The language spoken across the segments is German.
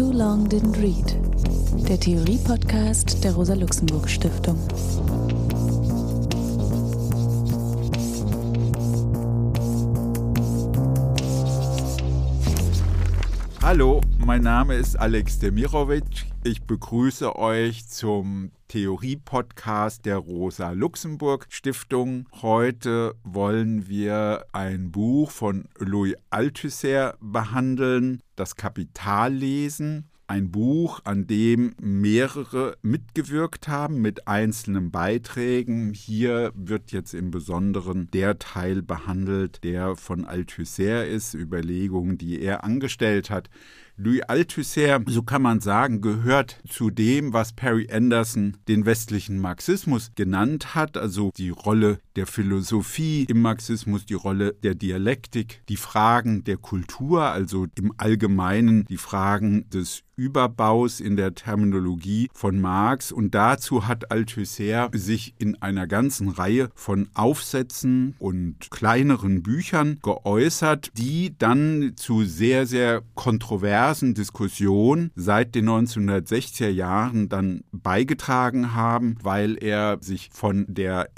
Too Long Didn't Read, der Theorie-Podcast der Rosa-Luxemburg-Stiftung. Hallo, mein Name ist Alex Demirovic. Ich begrüße euch zum Theorie-Podcast der Rosa-Luxemburg-Stiftung. Heute wollen wir ein Buch von Louis Althusser behandeln, das Kapital lesen ein Buch, an dem mehrere mitgewirkt haben mit einzelnen Beiträgen. Hier wird jetzt im Besonderen der Teil behandelt, der von Althusser ist, Überlegungen, die er angestellt hat. Louis Althusser, so kann man sagen, gehört zu dem, was Perry Anderson den westlichen Marxismus genannt hat, also die Rolle der Philosophie im Marxismus, die Rolle der Dialektik, die Fragen der Kultur, also im Allgemeinen die Fragen des Überbaus in der Terminologie von Marx. Und dazu hat Althusser sich in einer ganzen Reihe von Aufsätzen und kleineren Büchern geäußert, die dann zu sehr, sehr kontroversen Diskussionen seit den 1960er Jahren dann beigetragen haben, weil er sich von der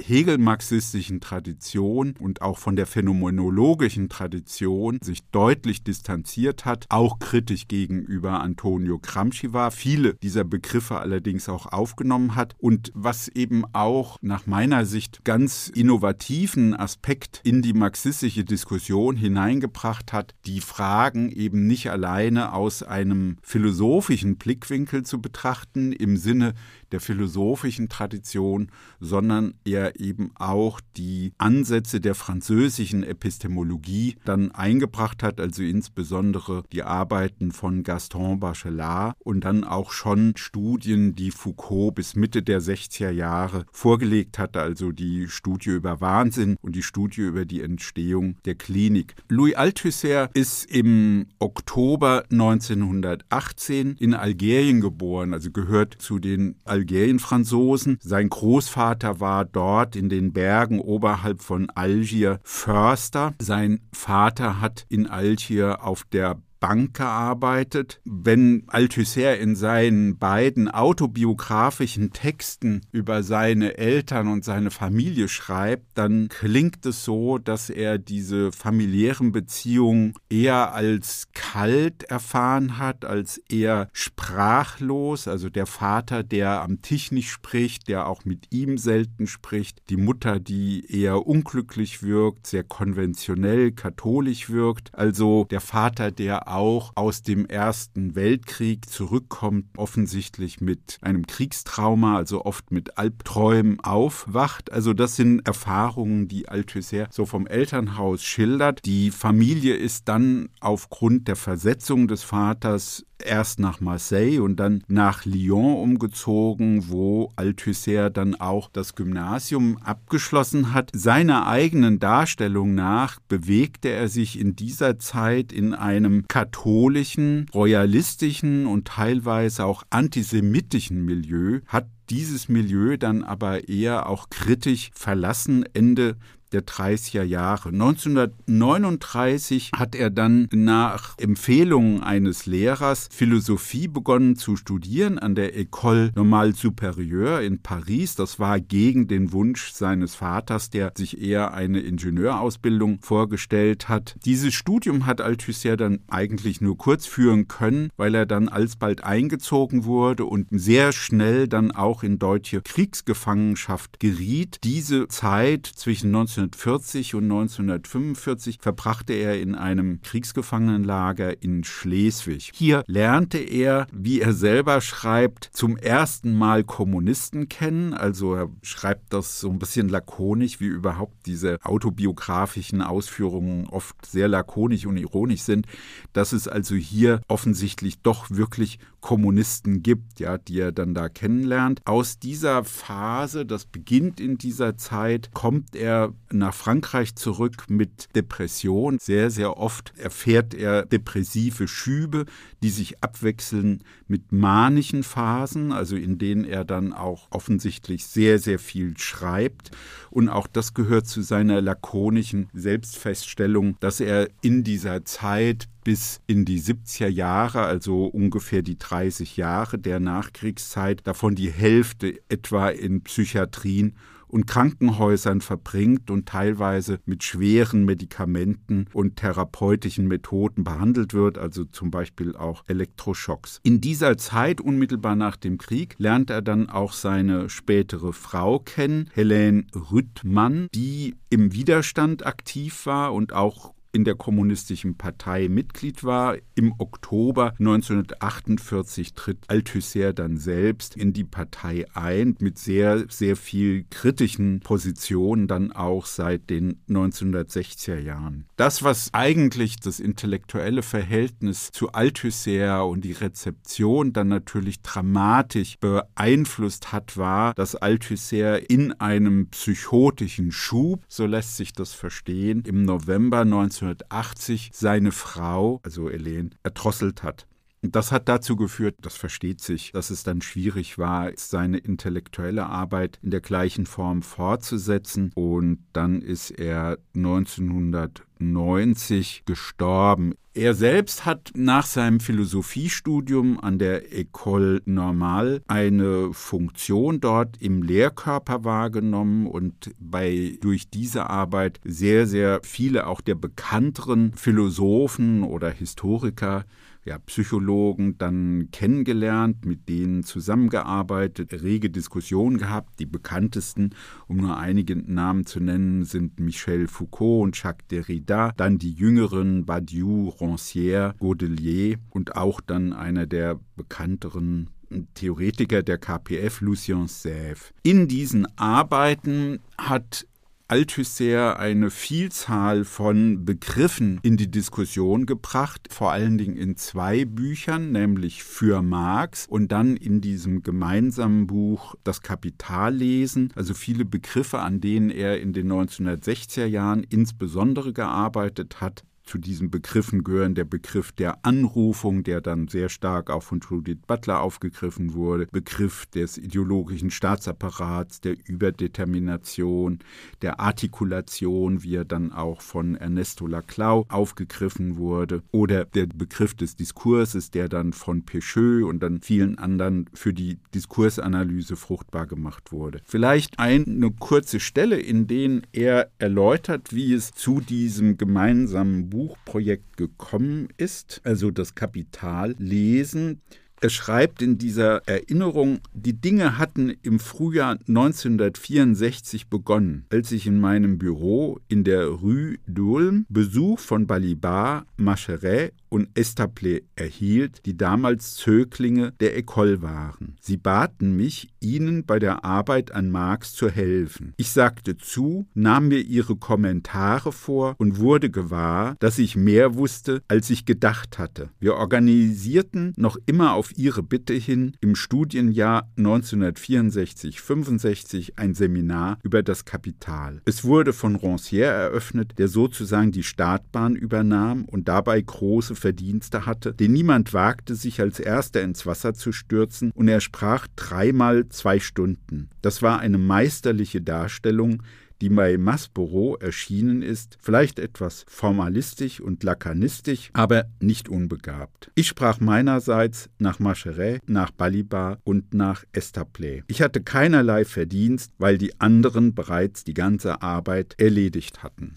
Hegel-marxistischen Tradition und auch von der phänomenologischen Tradition sich deutlich distanziert hat, auch kritisch gegenüber Antonio Gramsci war, viele dieser Begriffe allerdings auch aufgenommen hat und was eben auch nach meiner Sicht ganz innovativen Aspekt in die marxistische Diskussion hineingebracht hat, die Fragen eben nicht alleine aus einem philosophischen Blickwinkel zu betrachten, im Sinne der philosophischen Tradition, sondern er eben auch die Ansätze der französischen Epistemologie dann eingebracht hat, also insbesondere die Arbeiten von Gaston Bachelard und dann auch schon Studien, die Foucault bis Mitte der 60er Jahre vorgelegt hatte, also die Studie über Wahnsinn und die Studie über die Entstehung der Klinik. Louis Althusser ist im Oktober 1918 in Algerien geboren, also gehört zu den Algerien Algerienfranzosen. Sein Großvater war dort in den Bergen oberhalb von Algier Förster. Sein Vater hat in Algier auf der Bank gearbeitet. Wenn Althusser in seinen beiden autobiografischen Texten über seine Eltern und seine Familie schreibt, dann klingt es so, dass er diese familiären Beziehungen eher als kalt erfahren hat, als eher sprachlos. Also der Vater, der am Tisch nicht spricht, der auch mit ihm selten spricht. Die Mutter, die eher unglücklich wirkt, sehr konventionell katholisch wirkt. Also der Vater, der auch aus dem Ersten Weltkrieg zurückkommt, offensichtlich mit einem Kriegstrauma, also oft mit Albträumen aufwacht. Also das sind Erfahrungen, die Althusser so vom Elternhaus schildert. Die Familie ist dann aufgrund der Versetzung des Vaters erst nach Marseille und dann nach Lyon umgezogen, wo Althusser dann auch das Gymnasium abgeschlossen hat. Seiner eigenen Darstellung nach bewegte er sich in dieser Zeit in einem katholischen, royalistischen und teilweise auch antisemitischen Milieu, hat dieses Milieu dann aber eher auch kritisch verlassen Ende der 30er Jahre. 1939 hat er dann nach Empfehlung eines Lehrers Philosophie begonnen zu studieren an der École Normale Supérieure in Paris. Das war gegen den Wunsch seines Vaters, der sich eher eine Ingenieurausbildung vorgestellt hat. Dieses Studium hat Althusser dann eigentlich nur kurz führen können, weil er dann alsbald eingezogen wurde und sehr schnell dann auch in deutsche Kriegsgefangenschaft geriet. Diese Zeit zwischen 19 1940 und 1945 verbrachte er in einem Kriegsgefangenenlager in Schleswig. Hier lernte er, wie er selber schreibt, zum ersten Mal Kommunisten kennen. Also er schreibt das so ein bisschen lakonisch, wie überhaupt diese autobiografischen Ausführungen oft sehr lakonisch und ironisch sind, dass es also hier offensichtlich doch wirklich Kommunisten gibt, ja, die er dann da kennenlernt. Aus dieser Phase, das beginnt in dieser Zeit, kommt er nach Frankreich zurück mit Depression. Sehr, sehr oft erfährt er depressive Schübe, die sich abwechseln mit manischen Phasen, also in denen er dann auch offensichtlich sehr, sehr viel schreibt. Und auch das gehört zu seiner lakonischen Selbstfeststellung, dass er in dieser Zeit bis in die 70er Jahre, also ungefähr die 30 Jahre der Nachkriegszeit, davon die Hälfte etwa in Psychiatrien und Krankenhäusern verbringt und teilweise mit schweren Medikamenten und therapeutischen Methoden behandelt wird, also zum Beispiel auch Elektroschocks. In dieser Zeit, unmittelbar nach dem Krieg, lernt er dann auch seine spätere Frau kennen, Helene Rüttmann, die im Widerstand aktiv war und auch in der Kommunistischen Partei Mitglied war. Im Oktober 1948 tritt Althusser dann selbst in die Partei ein, mit sehr, sehr viel kritischen Positionen dann auch seit den 1960er Jahren. Das, was eigentlich das intellektuelle Verhältnis zu Althusser und die Rezeption dann natürlich dramatisch beeinflusst hat, war, dass Althusser in einem psychotischen Schub, so lässt sich das verstehen, im November 19 1980 seine Frau, also Helene, erdrosselt hat. Das hat dazu geführt, das versteht sich, dass es dann schwierig war, seine intellektuelle Arbeit in der gleichen Form fortzusetzen. Und dann ist er 1990 gestorben. Er selbst hat nach seinem Philosophiestudium an der École Normale eine Funktion dort im Lehrkörper wahrgenommen und bei durch diese Arbeit sehr, sehr viele auch der bekannteren Philosophen oder Historiker ja, Psychologen dann kennengelernt, mit denen zusammengearbeitet, rege Diskussionen gehabt. Die bekanntesten, um nur einige Namen zu nennen, sind Michel Foucault und Jacques Derrida, dann die jüngeren Badiou, Rancière, Godelier und auch dann einer der bekannteren Theoretiker der KPF, Lucien Sèvres. In diesen Arbeiten hat Althusser eine Vielzahl von Begriffen in die Diskussion gebracht, vor allen Dingen in zwei Büchern, nämlich für Marx und dann in diesem gemeinsamen Buch Das Kapitallesen, also viele Begriffe, an denen er in den 1960er Jahren insbesondere gearbeitet hat, zu diesen Begriffen gehören. Der Begriff der Anrufung, der dann sehr stark auch von Judith Butler aufgegriffen wurde, Begriff des ideologischen Staatsapparats, der Überdetermination, der Artikulation, wie er dann auch von Ernesto Laclau aufgegriffen wurde, oder der Begriff des Diskurses, der dann von Pecheux und dann vielen anderen für die Diskursanalyse fruchtbar gemacht wurde. Vielleicht eine kurze Stelle, in der er erläutert, wie es zu diesem gemeinsamen Buchprojekt gekommen ist, also das Kapital lesen. Er schreibt in dieser Erinnerung, die Dinge hatten im Frühjahr 1964 begonnen, als ich in meinem Büro in der Rue d'Ulm Besuch von Balibar, Macheret und Estaplé erhielt, die damals Zöglinge der École waren. Sie baten mich, ihnen bei der Arbeit an Marx zu helfen. Ich sagte zu, nahm mir ihre Kommentare vor und wurde gewahr, dass ich mehr wusste, als ich gedacht hatte. Wir organisierten noch immer auf ihre Bitte hin im Studienjahr 1964-65 ein Seminar über das Kapital. Es wurde von Rancière eröffnet, der sozusagen die Startbahn übernahm und dabei große Verdienste hatte, denn niemand wagte sich als erster ins Wasser zu stürzen, und er sprach dreimal zwei Stunden. Das war eine meisterliche Darstellung, die bei Maspero erschienen ist, vielleicht etwas formalistisch und lakanistisch, aber nicht unbegabt. Ich sprach meinerseits nach Macheret, nach Balibar und nach Estaplé. Ich hatte keinerlei Verdienst, weil die anderen bereits die ganze Arbeit erledigt hatten.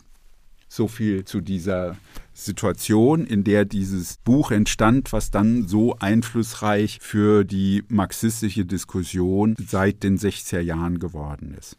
So viel zu dieser Situation, in der dieses Buch entstand, was dann so einflussreich für die marxistische Diskussion seit den 60er Jahren geworden ist.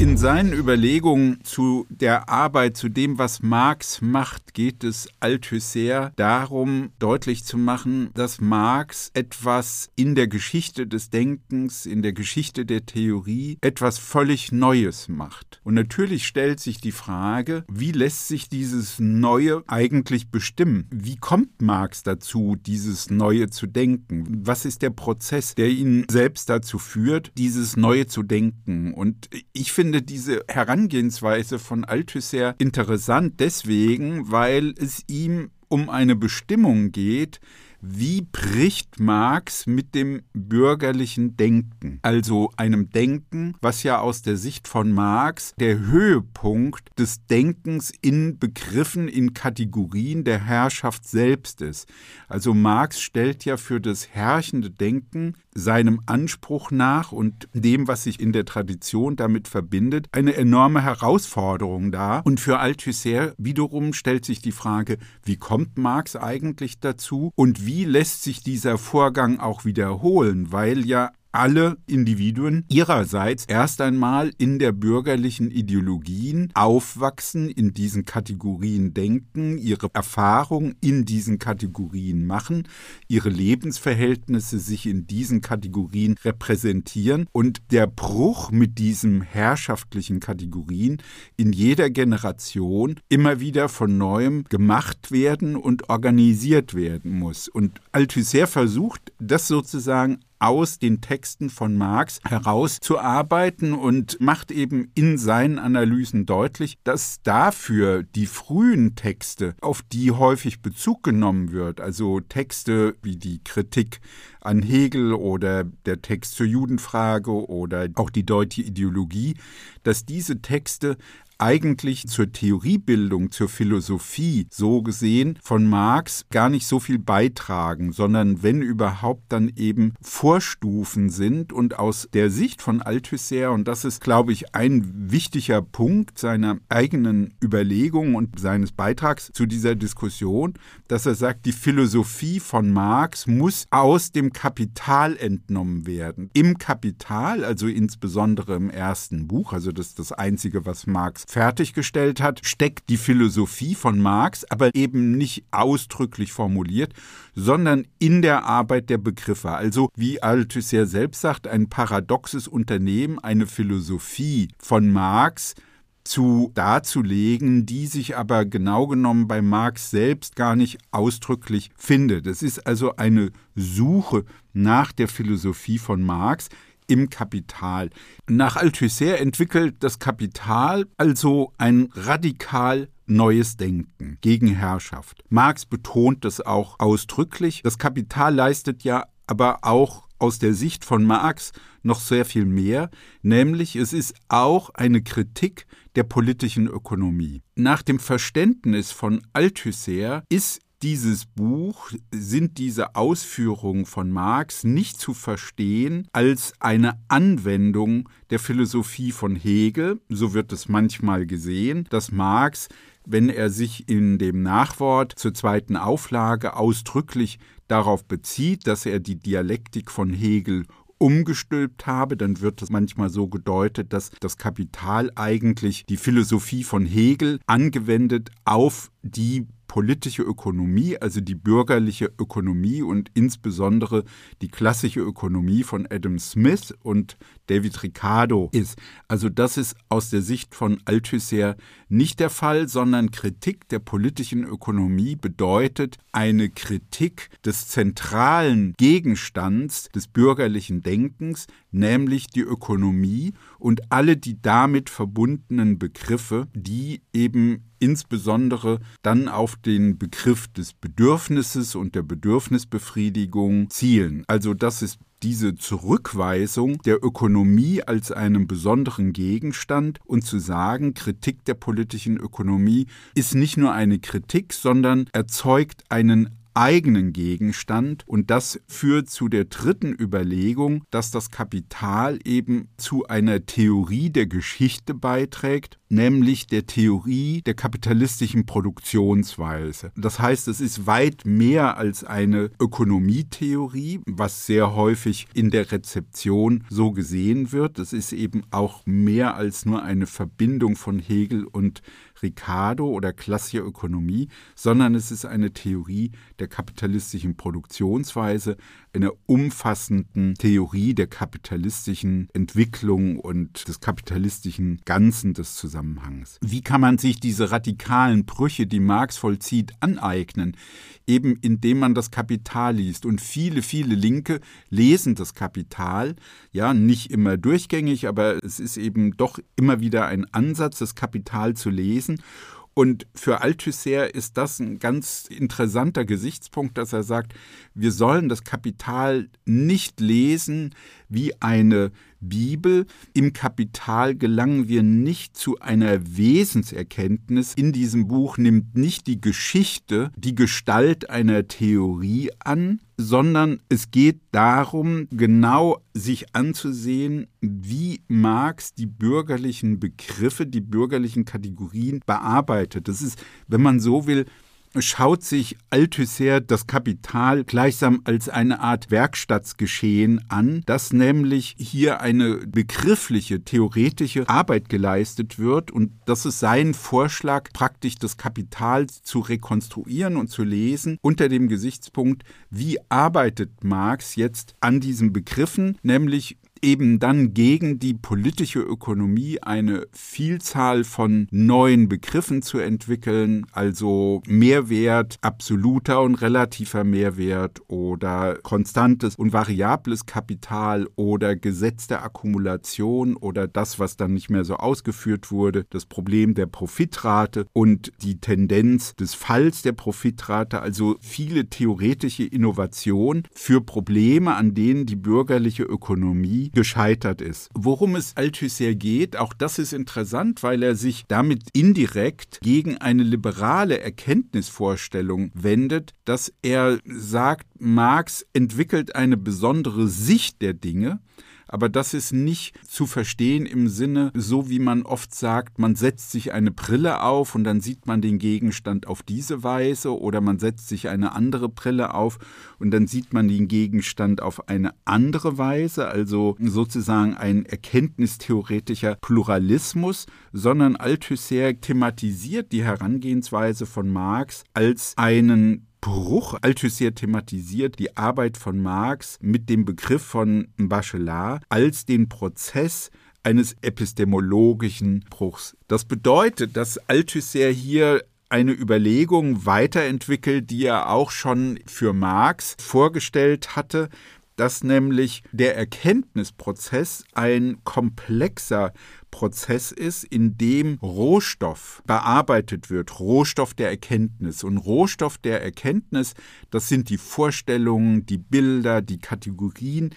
In seinen Überlegungen zu der Arbeit, zu dem, was Marx macht, geht es Althusser darum, deutlich zu machen, dass Marx etwas in der Geschichte des Denkens, in der Geschichte der Theorie, etwas völlig Neues macht. Und natürlich stellt sich die Frage, wie lässt sich dieses Neue eigentlich bestimmen? Wie kommt Marx dazu, dieses Neue zu denken? Was ist der Prozess, der ihn selbst dazu führt, dieses Neue zu denken? Und ich finde diese Herangehensweise von Althusser interessant deswegen, weil es ihm um eine Bestimmung geht, wie bricht Marx mit dem bürgerlichen Denken, also einem Denken, was ja aus der Sicht von Marx der Höhepunkt des Denkens in Begriffen, in Kategorien der Herrschaft selbst ist. Also Marx stellt ja für das herrschende Denken seinem Anspruch nach und dem, was sich in der Tradition damit verbindet, eine enorme Herausforderung dar. Und für Althusser wiederum stellt sich die Frage, wie kommt Marx eigentlich dazu und wie lässt sich dieser Vorgang auch wiederholen, weil ja alle Individuen ihrerseits erst einmal in der bürgerlichen Ideologien aufwachsen, in diesen Kategorien denken, ihre Erfahrungen in diesen Kategorien machen, ihre Lebensverhältnisse sich in diesen Kategorien repräsentieren und der Bruch mit diesen herrschaftlichen Kategorien in jeder Generation immer wieder von neuem gemacht werden und organisiert werden muss. Und Althusser versucht, das sozusagen aus den Texten von Marx herauszuarbeiten und macht eben in seinen Analysen deutlich, dass dafür die frühen Texte, auf die häufig Bezug genommen wird, also Texte wie die Kritik an Hegel oder der Text zur Judenfrage oder auch die deutsche Ideologie, dass diese Texte eigentlich zur Theoriebildung, zur Philosophie so gesehen von Marx gar nicht so viel beitragen, sondern wenn überhaupt dann eben Vorstufen sind und aus der Sicht von Althusser, und das ist, glaube ich, ein wichtiger Punkt seiner eigenen Überlegung und seines Beitrags zu dieser Diskussion, dass er sagt, die Philosophie von Marx muss aus dem Kapital entnommen werden. Im Kapital, also insbesondere im ersten Buch, also das ist das Einzige, was Marx fertiggestellt hat, steckt die Philosophie von Marx, aber eben nicht ausdrücklich formuliert, sondern in der Arbeit der Begriffe. Also, wie Althusser selbst sagt, ein paradoxes Unternehmen, eine Philosophie von Marx, zu darzulegen, die sich aber genau genommen bei Marx selbst gar nicht ausdrücklich findet. Es ist also eine Suche nach der Philosophie von Marx, im Kapital. Nach Althusser entwickelt das Kapital also ein radikal neues Denken gegen Herrschaft. Marx betont das auch ausdrücklich. Das Kapital leistet ja aber auch aus der Sicht von Marx noch sehr viel mehr, nämlich es ist auch eine Kritik der politischen Ökonomie. Nach dem Verständnis von Althusser ist dieses Buch sind diese Ausführungen von Marx nicht zu verstehen als eine Anwendung der Philosophie von Hegel, so wird es manchmal gesehen, dass Marx wenn er sich in dem Nachwort zur zweiten Auflage ausdrücklich darauf bezieht, dass er die Dialektik von Hegel umgestülpt habe, dann wird es manchmal so gedeutet, dass das Kapital eigentlich die Philosophie von Hegel angewendet auf die politische Ökonomie, also die bürgerliche Ökonomie und insbesondere die klassische Ökonomie von Adam Smith und David Ricardo ist. Also das ist aus der Sicht von Althusser nicht der Fall, sondern Kritik der politischen Ökonomie bedeutet eine Kritik des zentralen Gegenstands des bürgerlichen Denkens, nämlich die Ökonomie und alle die damit verbundenen Begriffe, die eben insbesondere dann auf den Begriff des Bedürfnisses und der Bedürfnisbefriedigung zielen. Also das ist diese Zurückweisung der Ökonomie als einem besonderen Gegenstand und zu sagen, Kritik der politischen Ökonomie ist nicht nur eine Kritik, sondern erzeugt einen eigenen Gegenstand. Und das führt zu der dritten Überlegung, dass das Kapital eben zu einer Theorie der Geschichte beiträgt, nämlich der Theorie der kapitalistischen Produktionsweise. Das heißt, es ist weit mehr als eine Ökonomietheorie, was sehr häufig in der Rezeption so gesehen wird. Es ist eben auch mehr als nur eine Verbindung von Hegel und Ricardo oder klassische Ökonomie, sondern es ist eine Theorie der kapitalistischen Produktionsweise, einer umfassenden Theorie der kapitalistischen Entwicklung und des kapitalistischen Ganzen des Zusammenhangs. Wie kann man sich diese radikalen Brüche, die Marx vollzieht, aneignen? Eben indem man das Kapital liest. Und viele, viele Linke lesen das Kapital, ja, nicht immer durchgängig, aber es ist eben doch immer wieder ein Ansatz, das Kapital zu lesen. Und für Althusser ist das ein ganz interessanter Gesichtspunkt, dass er sagt, wir sollen das Kapital nicht lesen wie eine Bibel. Im Kapital gelangen wir nicht zu einer Wesenserkenntnis. In diesem Buch nimmt nicht die Geschichte die Gestalt einer Theorie an, sondern es geht darum, genau sich anzusehen, wie Marx die bürgerlichen Begriffe, die bürgerlichen Kategorien bearbeitet. Das ist, wenn man so will, schaut sich Althusser das Kapital gleichsam als eine Art Werkstattsgeschehen an, dass nämlich hier eine begriffliche, theoretische Arbeit geleistet wird und das ist sein Vorschlag, praktisch das Kapital zu rekonstruieren und zu lesen unter dem Gesichtspunkt, wie arbeitet Marx jetzt an diesen Begriffen, nämlich eben dann gegen die politische Ökonomie eine Vielzahl von neuen Begriffen zu entwickeln, also Mehrwert, absoluter und relativer Mehrwert oder konstantes und variables Kapital oder Gesetz der Akkumulation oder das, was dann nicht mehr so ausgeführt wurde, das Problem der Profitrate und die Tendenz des Falls der Profitrate, also viele theoretische Innovationen für Probleme, an denen die bürgerliche Ökonomie gescheitert ist. Worum es Althusser geht, auch das ist interessant, weil er sich damit indirekt gegen eine liberale Erkenntnisvorstellung wendet, dass er sagt, Marx entwickelt eine besondere Sicht der Dinge, aber das ist nicht zu verstehen im Sinne, so wie man oft sagt, man setzt sich eine Brille auf und dann sieht man den Gegenstand auf diese Weise oder man setzt sich eine andere Brille auf und dann sieht man den Gegenstand auf eine andere Weise, also sozusagen ein erkenntnistheoretischer Pluralismus, sondern Althusser thematisiert die Herangehensweise von Marx als einen Bruch. Althusser thematisiert die Arbeit von Marx mit dem Begriff von Bachelard als den Prozess eines epistemologischen Bruchs. Das bedeutet, dass Althusser hier eine Überlegung weiterentwickelt, die er auch schon für Marx vorgestellt hatte, dass nämlich der Erkenntnisprozess ein komplexer Prozess ist, in dem Rohstoff bearbeitet wird, Rohstoff der Erkenntnis. Und Rohstoff der Erkenntnis, das sind die Vorstellungen, die Bilder, die Kategorien,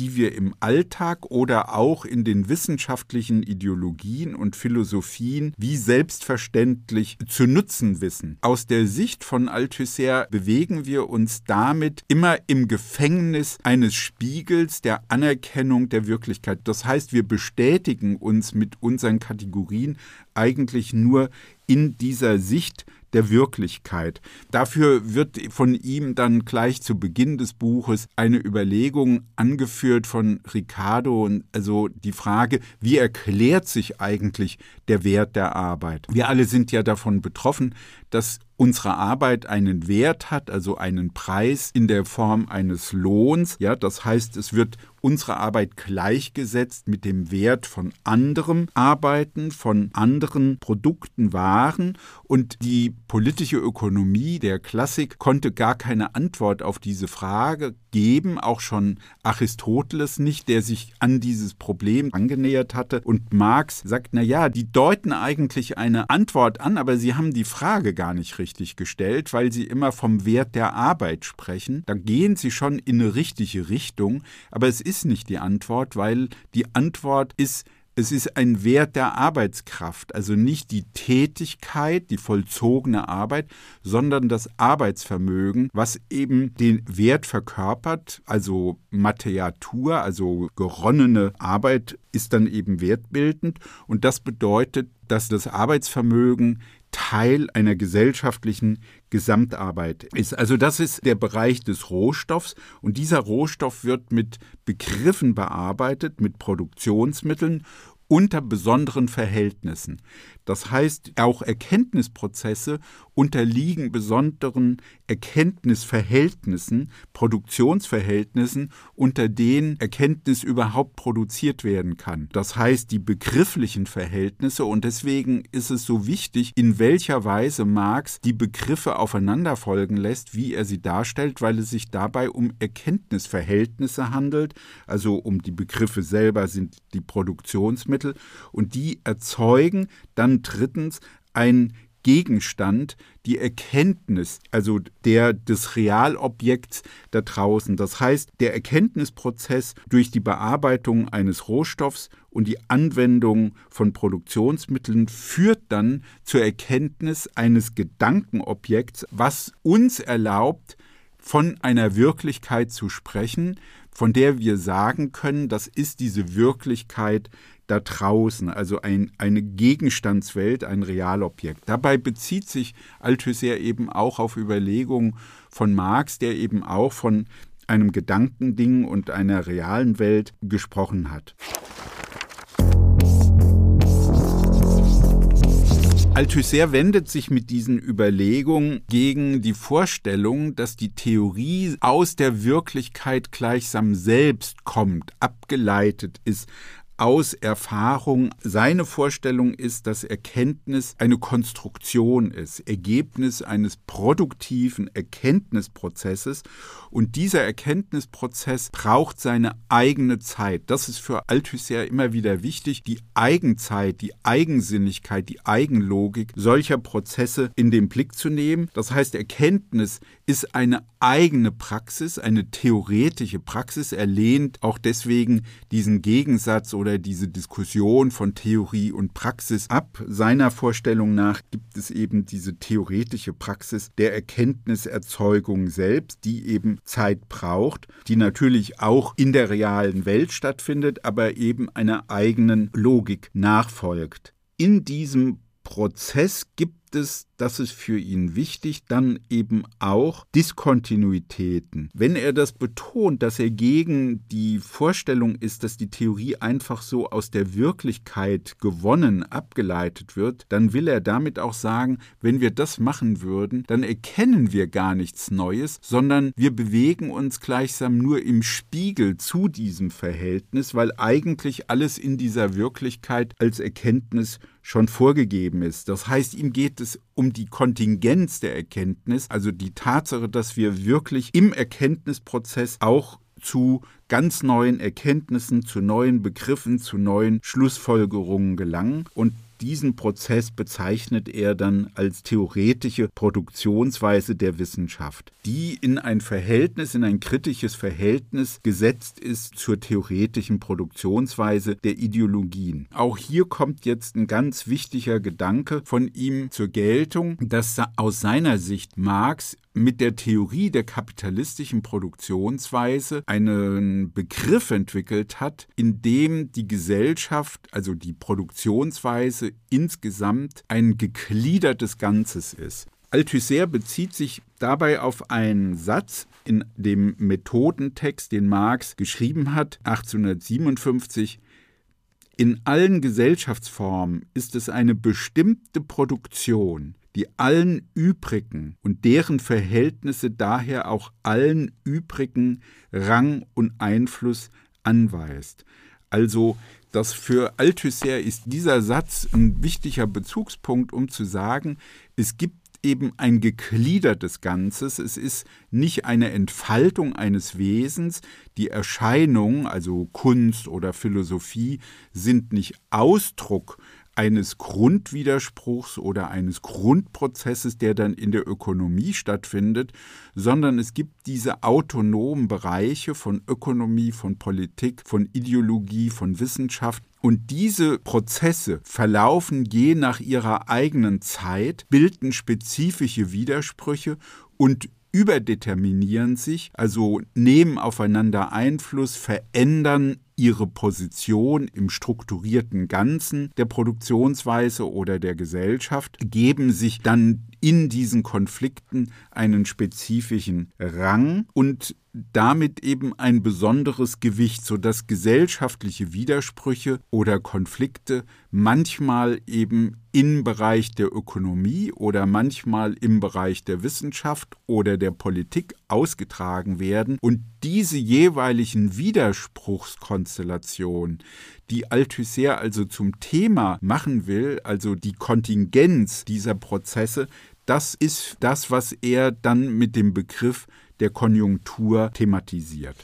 die wir im Alltag oder auch in den wissenschaftlichen Ideologien und Philosophien wie selbstverständlich zu nutzen wissen. Aus der Sicht von Althusser bewegen wir uns damit immer im Gefängnis eines Spiegels der Anerkennung der Wirklichkeit. Das heißt, wir bestätigen uns mit unseren Kategorien eigentlich nur in dieser Sicht der Wirklichkeit. Dafür wird von ihm dann gleich zu Beginn des Buches eine Überlegung angeführt von Ricardo und also die Frage, wie erklärt sich eigentlich der Wert der Arbeit? Wir alle sind ja davon betroffen, dass unsere Arbeit einen Wert hat, also einen Preis in der Form eines Lohns. Ja, das heißt, es wird unsere Arbeit gleichgesetzt mit dem Wert von anderem Arbeiten, von anderen Produkten, Waren. Und die politische Ökonomie der Klassik konnte gar keine Antwort auf diese Frage geben, auch schon Aristoteles nicht, der sich an dieses Problem angenähert hatte. Und Marx sagt, na ja, die deuten eigentlich eine Antwort an, aber sie haben die Frage gar nicht richtig gestellt, weil sie immer vom Wert der Arbeit sprechen. Da gehen sie schon in eine richtige Richtung, aber es ist nicht die Antwort, weil die Antwort ist Es ist ein Wert der Arbeitskraft, also nicht die Tätigkeit, die vollzogene Arbeit, sondern das Arbeitsvermögen, was eben den Wert verkörpert, also Materiatur, also geronnene Arbeit ist dann eben wertbildend. Und das bedeutet, dass das Arbeitsvermögen Teil einer gesellschaftlichen Gesamtarbeit ist. Also das ist der Bereich des Rohstoffs und dieser Rohstoff wird mit Begriffen bearbeitet, mit Produktionsmitteln unter besonderen Verhältnissen. Das heißt, auch Erkenntnisprozesse unterliegen besonderen Erkenntnisverhältnissen, Produktionsverhältnissen, unter denen Erkenntnis überhaupt produziert werden kann. Das heißt, die begrifflichen Verhältnisse und deswegen ist es so wichtig, in welcher Weise Marx die Begriffe aufeinander folgen lässt, wie er sie darstellt, weil es sich dabei um Erkenntnisverhältnisse handelt, also um die Begriffe selber sind die Produktionsmittel und die erzeugen dann drittens ein Gegenstand, die Erkenntnis, also der des Realobjekts da draußen. Das heißt, der Erkenntnisprozess durch die Bearbeitung eines Rohstoffs und die Anwendung von Produktionsmitteln führt dann zur Erkenntnis eines Gedankenobjekts, was uns erlaubt, von einer Wirklichkeit zu sprechen, von der wir sagen können, das ist diese Wirklichkeit da draußen, also ein, eine Gegenstandswelt, ein Realobjekt. Dabei bezieht sich Althusser eben auch auf Überlegungen von Marx, der eben auch von einem Gedankending und einer realen Welt gesprochen hat. Althusser wendet sich mit diesen Überlegungen gegen die Vorstellung, dass die Theorie aus der Wirklichkeit gleichsam selbst kommt, abgeleitet ist, aus Erfahrung. Seine Vorstellung ist, dass Erkenntnis eine Konstruktion ist, Ergebnis eines produktiven Erkenntnisprozesses. Und dieser Erkenntnisprozess braucht seine eigene Zeit. Das ist für Althusser immer wieder wichtig, die Eigenzeit, die Eigensinnigkeit, die Eigenlogik solcher Prozesse in den Blick zu nehmen. Das heißt, Erkenntnis ist eine eigene Praxis, eine theoretische Praxis. Er lehnt auch deswegen diesen Gegensatz oder diese Diskussion von Theorie und Praxis ab. Seiner Vorstellung nach gibt es eben diese theoretische Praxis der Erkenntniserzeugung selbst, die eben Zeit braucht, die natürlich auch in der realen Welt stattfindet, aber eben einer eigenen Logik nachfolgt. In diesem Prozess gibt es, das ist für ihn wichtig, dann eben auch Diskontinuitäten. Wenn er das betont, dass er gegen die Vorstellung ist, dass die Theorie einfach so aus der Wirklichkeit gewonnen, abgeleitet wird, dann will er damit auch sagen, wenn wir das machen würden, dann erkennen wir gar nichts Neues, sondern wir bewegen uns gleichsam nur im Spiegel zu diesem Verhältnis, weil eigentlich alles in dieser Wirklichkeit als Erkenntnis schon vorgegeben ist. Das heißt, ihm geht es um die Kontingenz der Erkenntnis, also die Tatsache, dass wir wirklich im Erkenntnisprozess auch zu ganz neuen Erkenntnissen, zu neuen Begriffen, zu neuen Schlussfolgerungen gelangen. Und diesen Prozess bezeichnet er dann als theoretische Produktionsweise der Wissenschaft, die in ein Verhältnis, in ein kritisches Verhältnis gesetzt ist zur theoretischen Produktionsweise der Ideologien. Auch hier kommt jetzt ein ganz wichtiger Gedanke von ihm zur Geltung, dass aus seiner Sicht Marx mit der Theorie der kapitalistischen Produktionsweise einen Begriff entwickelt hat, in dem die Gesellschaft, also die Produktionsweise insgesamt ein gegliedertes Ganzes ist. Althusser bezieht sich dabei auf einen Satz in dem Methodentext, den Marx geschrieben hat, 1857. In allen Gesellschaftsformen ist es eine bestimmte Produktion, die allen übrigen und deren Verhältnisse daher auch allen übrigen Rang und Einfluss anweist. Also das für Althusser ist dieser Satz ein wichtiger Bezugspunkt, um zu sagen, es gibt eben ein gegliedertes Ganzes. Es ist nicht eine Entfaltung eines Wesens. Die Erscheinungen, also Kunst oder Philosophie, sind nicht Ausdruck eines Grundwiderspruchs oder eines Grundprozesses, der dann in der Ökonomie stattfindet, sondern es gibt diese autonomen Bereiche von Ökonomie, von Politik, von Ideologie, von Wissenschaft. Und diese Prozesse verlaufen je nach ihrer eigenen Zeit, bilden spezifische Widersprüche und überdeterminieren sich, also nehmen aufeinander Einfluss, verändern ihre Position im strukturierten Ganzen der Produktionsweise oder der Gesellschaft, geben sich dann in diesen Konflikten einen spezifischen Rang und damit eben ein besonderes Gewicht, sodass gesellschaftliche Widersprüche oder Konflikte manchmal eben im Bereich der Ökonomie oder manchmal im Bereich der Wissenschaft oder der Politik ausgetragen werden und diese jeweiligen Widerspruchskonstellationen, die Althusser also zum Thema machen will, also die Kontingenz dieser Prozesse, das ist das, was er dann mit dem Begriff der Konjunktur thematisiert.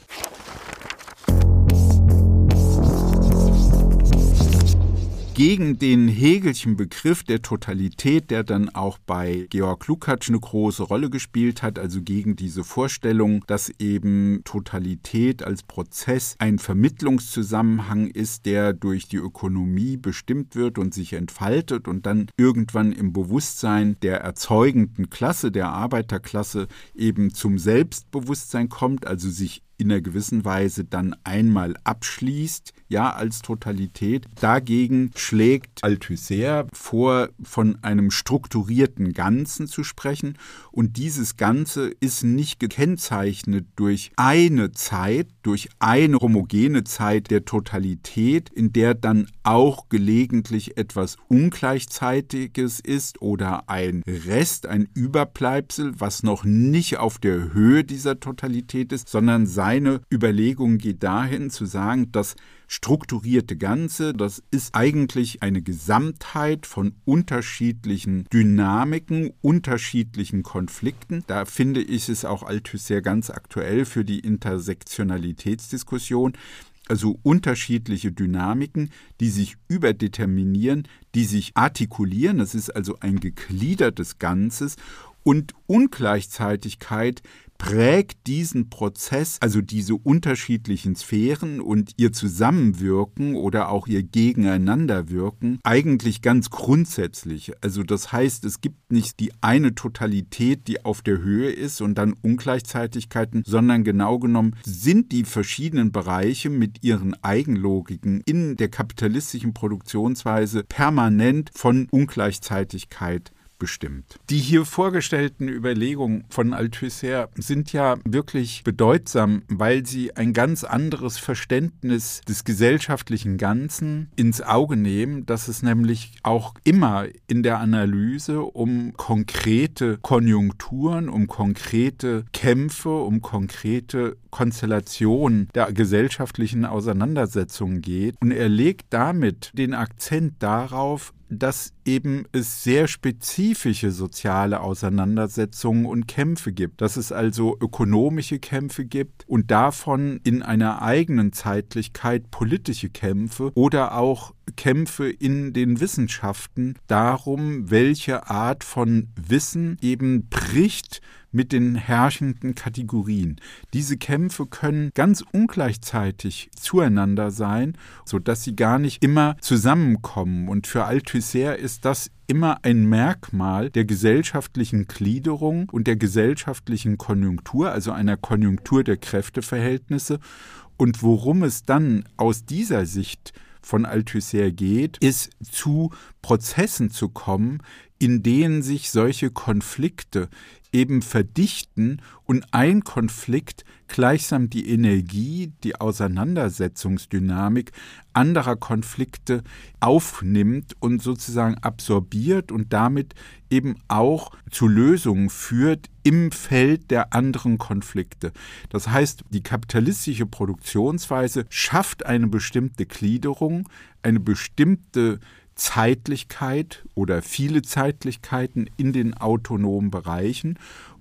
Gegen den Hegelschen Begriff der Totalität, der dann auch bei Georg Lukács eine große Rolle gespielt hat, also gegen diese Vorstellung, dass eben Totalität als Prozess ein Vermittlungszusammenhang ist, der durch die Ökonomie bestimmt wird und sich entfaltet und dann irgendwann im Bewusstsein der erzeugenden Klasse, der Arbeiterklasse eben zum Selbstbewusstsein kommt, also sich in einer gewissen Weise dann einmal abschließt, ja, als Totalität. Dagegen schlägt Althusser vor, von einem strukturierten Ganzen zu sprechen. Und dieses Ganze ist nicht gekennzeichnet durch eine Zeit, durch eine homogene Zeit der Totalität, in der dann auch gelegentlich etwas Ungleichzeitiges ist oder ein Rest, ein Überbleibsel, was noch nicht auf der Höhe dieser Totalität ist, sondern seine Überlegung geht dahin zu sagen, dass strukturierte Ganze, das ist eigentlich eine Gesamtheit von unterschiedlichen Dynamiken, unterschiedlichen Konflikten. Da finde ich es auch Althusser ganz aktuell für die Intersektionalitätsdiskussion. Also unterschiedliche Dynamiken, die sich überdeterminieren, die sich artikulieren, das ist also ein gegliedertes Ganzes. Und Ungleichzeitigkeit prägt diesen Prozess, also diese unterschiedlichen Sphären und ihr Zusammenwirken oder auch ihr Gegeneinanderwirken eigentlich ganz grundsätzlich. Also das heißt, es gibt nicht die eine Totalität, die auf der Höhe ist und dann Ungleichzeitigkeiten, sondern genau genommen sind die verschiedenen Bereiche mit ihren Eigenlogiken in der kapitalistischen Produktionsweise permanent von Ungleichzeitigkeit bestimmt. Die hier vorgestellten Überlegungen von Althusser sind ja wirklich bedeutsam, weil sie ein ganz anderes Verständnis des gesellschaftlichen Ganzen ins Auge nehmen, dass es nämlich auch immer in der Analyse um konkrete Konjunkturen, um konkrete Kämpfe, um konkrete Konstellationen der gesellschaftlichen Auseinandersetzungen geht. Und er legt damit den Akzent darauf, dass eben es sehr spezifische soziale Auseinandersetzungen und Kämpfe gibt, dass es also ökonomische Kämpfe gibt und davon in einer eigenen Zeitlichkeit politische Kämpfe oder auch Kämpfe in den Wissenschaften darum, welche Art von Wissen eben bricht mit den herrschenden Kategorien. Diese Kämpfe können ganz ungleichzeitig zueinander sein, sodass sie gar nicht immer zusammenkommen. Und für Althusser ist das immer ein Merkmal der gesellschaftlichen Gliederung und der gesellschaftlichen Konjunktur, also einer Konjunktur der Kräfteverhältnisse. Und worum es dann aus dieser Sicht von Althusser geht, ist zu Prozessen zu kommen, in denen sich solche Konflikte eben verdichten und ein Konflikt gleichsam die Energie, die Auseinandersetzungsdynamik anderer Konflikte aufnimmt und sozusagen absorbiert und damit eben auch zu Lösungen führt im Feld der anderen Konflikte. Das heißt, die kapitalistische Produktionsweise schafft eine bestimmte Gliederung, eine bestimmte Zeitlichkeit oder viele Zeitlichkeiten in den autonomen Bereichen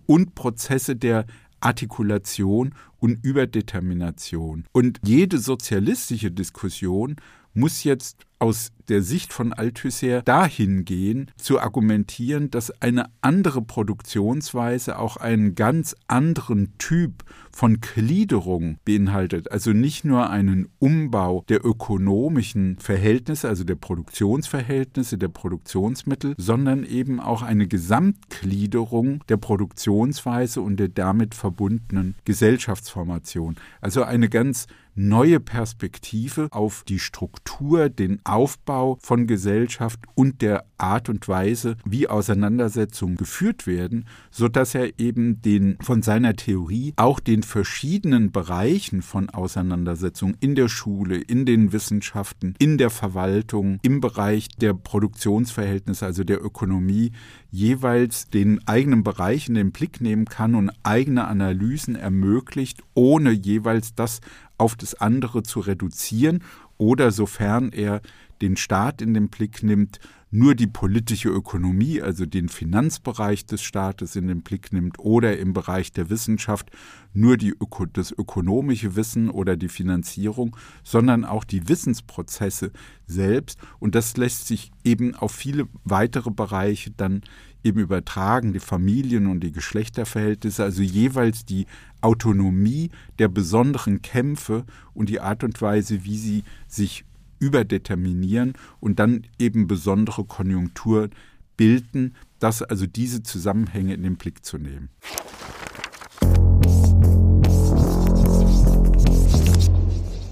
und Prozesse der Artikulation und Überdetermination. Und jede sozialistische Diskussion muss jetzt aus der Sicht von Althusser dahin gehen, zu argumentieren, dass eine andere Produktionsweise auch einen ganz anderen Typ von Gliederung beinhaltet. Also nicht nur einen Umbau der ökonomischen Verhältnisse, also der Produktionsverhältnisse, der Produktionsmittel, sondern eben auch eine Gesamtgliederung der Produktionsweise und der damit verbundenen Gesellschaftsformation. Also eine ganz neue Perspektive auf die Struktur, den Aufbau von Gesellschaft und der Art und Weise, wie Auseinandersetzungen geführt werden, so dass er eben den von seiner Theorie auch den verschiedenen Bereichen von Auseinandersetzungen in der Schule, in den Wissenschaften, in der Verwaltung, im Bereich der Produktionsverhältnisse, also der Ökonomie, jeweils den eigenen Bereich in den Blick nehmen kann und eigene Analysen ermöglicht, ohne jeweils das auf das andere zu reduzieren oder sofern er den Staat in den Blick nimmt, nur die politische Ökonomie, also den Finanzbereich des Staates in den Blick nimmt oder im Bereich der Wissenschaft nur die Öko das ökonomische Wissen oder die Finanzierung, sondern auch die Wissensprozesse selbst. Und das lässt sich eben auf viele weitere Bereiche dann eben übertragen, die Familien und die Geschlechterverhältnisse, also jeweils die Autonomie der besonderen Kämpfe und die Art und Weise, wie sie sich überdeterminieren und dann eben besondere Konjunkturen bilden, das also diese Zusammenhänge in den Blick zu nehmen.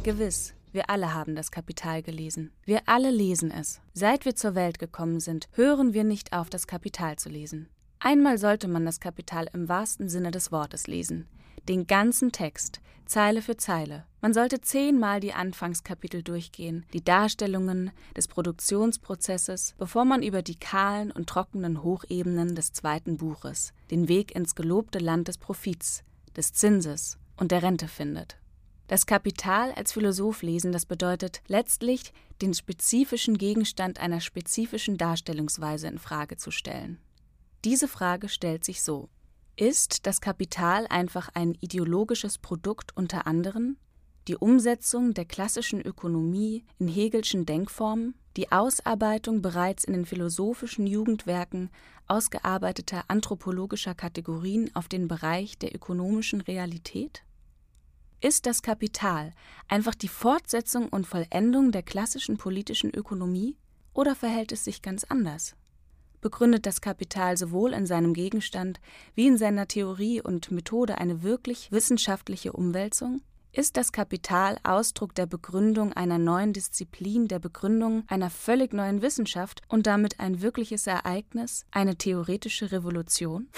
Gewiss. Wir alle haben das Kapital gelesen. Wir alle lesen es. Seit wir zur Welt gekommen sind, hören wir nicht auf, das Kapital zu lesen. Einmal sollte man das Kapital im wahrsten Sinne des Wortes lesen. Den ganzen Text, Zeile für Zeile. Man sollte zehnmal die Anfangskapitel durchgehen, die Darstellungen des Produktionsprozesses, bevor man über die kahlen und trockenen Hochebenen des zweiten Buches den Weg ins gelobte Land des Profits, des Zinses und der Rente findet. Das Kapital als Philosoph lesen, das bedeutet letztlich, den spezifischen Gegenstand einer spezifischen Darstellungsweise in Frage zu stellen. Diese Frage stellt sich so: Ist das Kapital einfach ein ideologisches Produkt unter anderen? Die Umsetzung der klassischen Ökonomie in Hegelschen Denkformen? Die Ausarbeitung bereits in den philosophischen Jugendwerken ausgearbeiteter anthropologischer Kategorien auf den Bereich der ökonomischen Realität? Ist das Kapital einfach die Fortsetzung und Vollendung der klassischen politischen Ökonomie oder verhält es sich ganz anders? Begründet das Kapital sowohl in seinem Gegenstand wie in seiner Theorie und Methode eine wirklich wissenschaftliche Umwälzung? Ist das Kapital Ausdruck der Begründung einer neuen Disziplin, der Begründung einer völlig neuen Wissenschaft und damit ein wirkliches Ereignis, eine theoretische Revolution?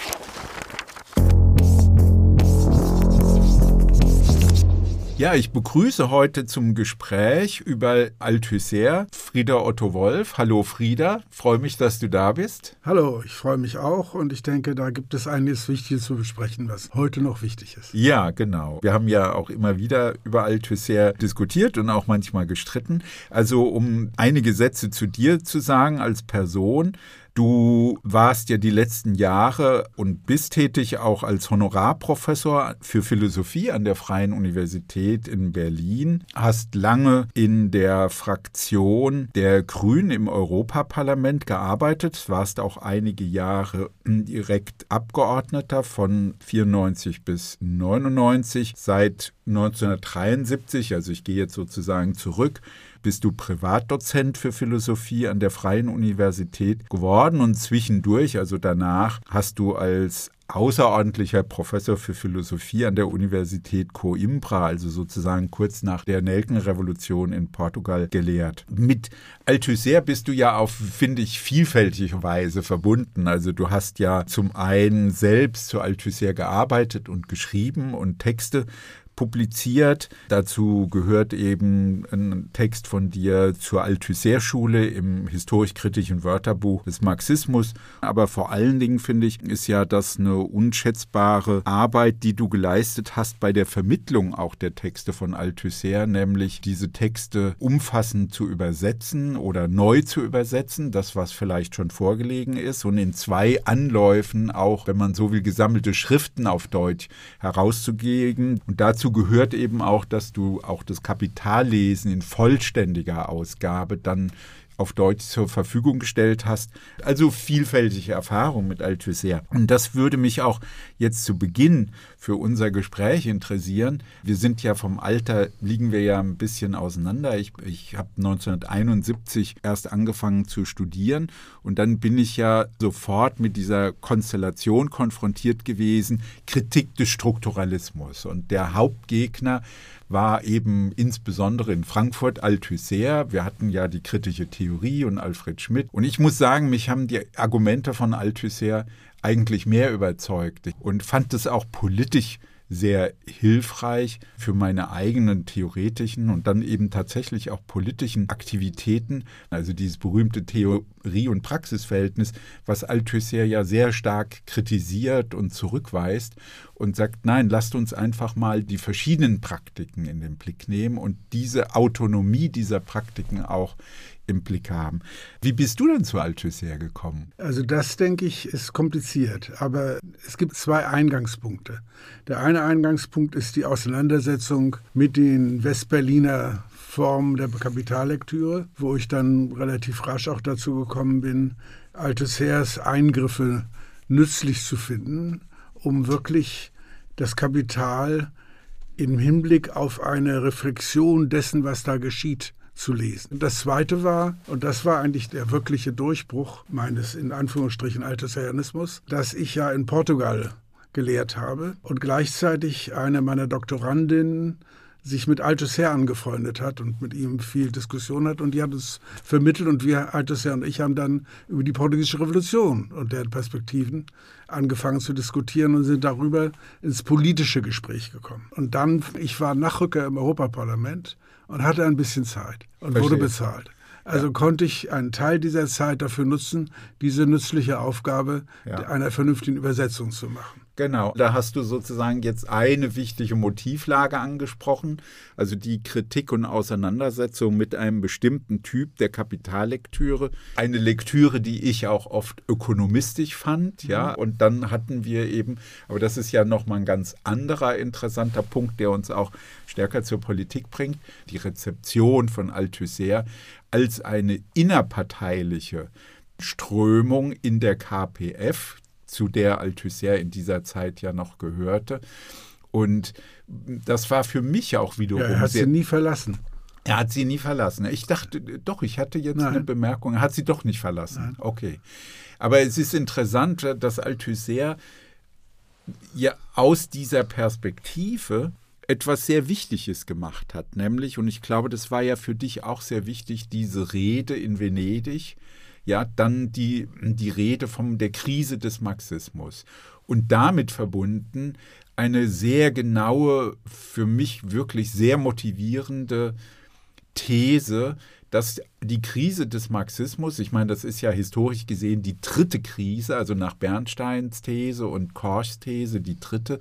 Ja, ich begrüße heute zum Gespräch über Althusser Frieda Otto Wolf. Hallo Frieda, freue mich, dass du da bist. Hallo, ich freue mich auch und ich denke, da gibt es einiges Wichtiges zu besprechen, was heute noch wichtig ist. Ja, genau. Wir haben ja auch immer wieder über Althusser diskutiert und auch manchmal gestritten. Also um einige Sätze zu dir zu sagen als Person. Du warst ja die letzten Jahre und bist tätig auch als Honorarprofessor für Philosophie an der Freien Universität in Berlin, hast lange in der Fraktion der Grünen im Europaparlament gearbeitet, warst auch einige Jahre direkt Abgeordneter von 94 bis 99. Seit 1973, also ich gehe jetzt sozusagen zurück, bist du Privatdozent für Philosophie an der Freien Universität geworden und zwischendurch, also danach, hast du als außerordentlicher Professor für Philosophie an der Universität Coimbra, also sozusagen kurz nach der Nelkenrevolution in Portugal, gelehrt. Mit Althusser bist du ja auf, finde ich, vielfältige Weise verbunden. Also du hast ja zum einen selbst zu Althusser gearbeitet und geschrieben und Texte publiziert. Dazu gehört eben ein Text von dir zur Althusser-Schule im historisch-kritischen Wörterbuch des Marxismus. Aber vor allen Dingen, finde ich, ist ja das eine unschätzbare Arbeit, die du geleistet hast bei der Vermittlung auch der Texte von Althusser, nämlich diese Texte umfassend zu übersetzen oder neu zu übersetzen, das, was vielleicht schon vorgelegen ist, und in zwei Anläufen auch, wenn man so will, gesammelte Schriften auf Deutsch herauszugeben. Und dazu dazu gehört eben auch, dass du auch das Kapitallesen in vollständiger Ausgabe dann auf Deutsch zur Verfügung gestellt hast. Also vielfältige Erfahrung mit Althusser. Und das würde mich auch jetzt zu Beginn für unser Gespräch interessieren. Wir sind ja vom Alter, liegen wir ja ein bisschen auseinander. Ich, ich habe 1971 erst angefangen zu studieren und dann bin ich ja sofort mit dieser Konstellation konfrontiert gewesen, Kritik des Strukturalismus. Und der Hauptgegner war eben insbesondere in Frankfurt Althusser. Wir hatten ja die kritische Theorie und Alfred Schmidt. Und ich muss sagen, mich haben die Argumente von Althusser eigentlich mehr überzeugt und fand es auch politisch sehr hilfreich für meine eigenen theoretischen und dann eben tatsächlich auch politischen Aktivitäten. Also dieses berühmte Theorie- und Praxisverhältnis, was Althusser ja sehr stark kritisiert und zurückweist und sagt, nein, lasst uns einfach mal die verschiedenen Praktiken in den Blick nehmen und diese Autonomie dieser Praktiken auch im Blick haben. Wie bist du denn zu Althusser gekommen? Also das, denke ich, ist kompliziert. Aber es gibt zwei Eingangspunkte. Der eine Eingangspunkt ist die Auseinandersetzung mit den Westberliner Formen der Kapitallektüre, wo ich dann relativ rasch auch dazu gekommen bin, Althusser's Eingriffe nützlich zu finden, um wirklich das Kapital im Hinblick auf eine Reflexion dessen, was da geschieht, zu lesen. Das zweite war, und das war eigentlich der wirkliche Durchbruch meines in Anführungsstrichen Altersherrenismus, dass ich ja in Portugal gelehrt habe und gleichzeitig eine meiner Doktorandinnen sich mit Althusser angefreundet hat und mit ihm viel Diskussion hat und die hat es vermittelt und wir, Althusser und ich, haben dann über die portugiesische Revolution und deren Perspektiven angefangen zu diskutieren und sind darüber ins politische Gespräch gekommen. Und dann, ich war Nachrücker im Europaparlament und hatte ein bisschen Zeit und Verstehe. wurde bezahlt. Also ja. konnte ich einen Teil dieser Zeit dafür nutzen, diese nützliche Aufgabe ja. einer vernünftigen Übersetzung zu machen. Genau, da hast du sozusagen jetzt eine wichtige Motivlage angesprochen, also die Kritik und Auseinandersetzung mit einem bestimmten Typ der Kapitallektüre. Eine Lektüre, die ich auch oft ökonomistisch fand, ja. Mhm. Und dann hatten wir eben, aber das ist ja nochmal ein ganz anderer interessanter Punkt, der uns auch stärker zur Politik bringt, die Rezeption von Althusser als eine innerparteiliche Strömung in der KPF, zu der Althusser in dieser Zeit ja noch gehörte. Und das war für mich auch wiederum. Ja, er hat sie nie verlassen. Er hat sie nie verlassen. Ich dachte, doch, ich hatte jetzt Nein. eine Bemerkung. Er hat sie doch nicht verlassen. Nein. Okay. Aber es ist interessant, dass Althusser ja aus dieser Perspektive etwas sehr Wichtiges gemacht hat, nämlich, und ich glaube, das war ja für dich auch sehr wichtig, diese Rede in Venedig, ja, dann die, die Rede von der Krise des Marxismus. Und damit verbunden eine sehr genaue, für mich wirklich sehr motivierende These, dass die Krise des Marxismus, ich meine, das ist ja historisch gesehen die dritte Krise, also nach Bernsteins These und Korschs These die dritte,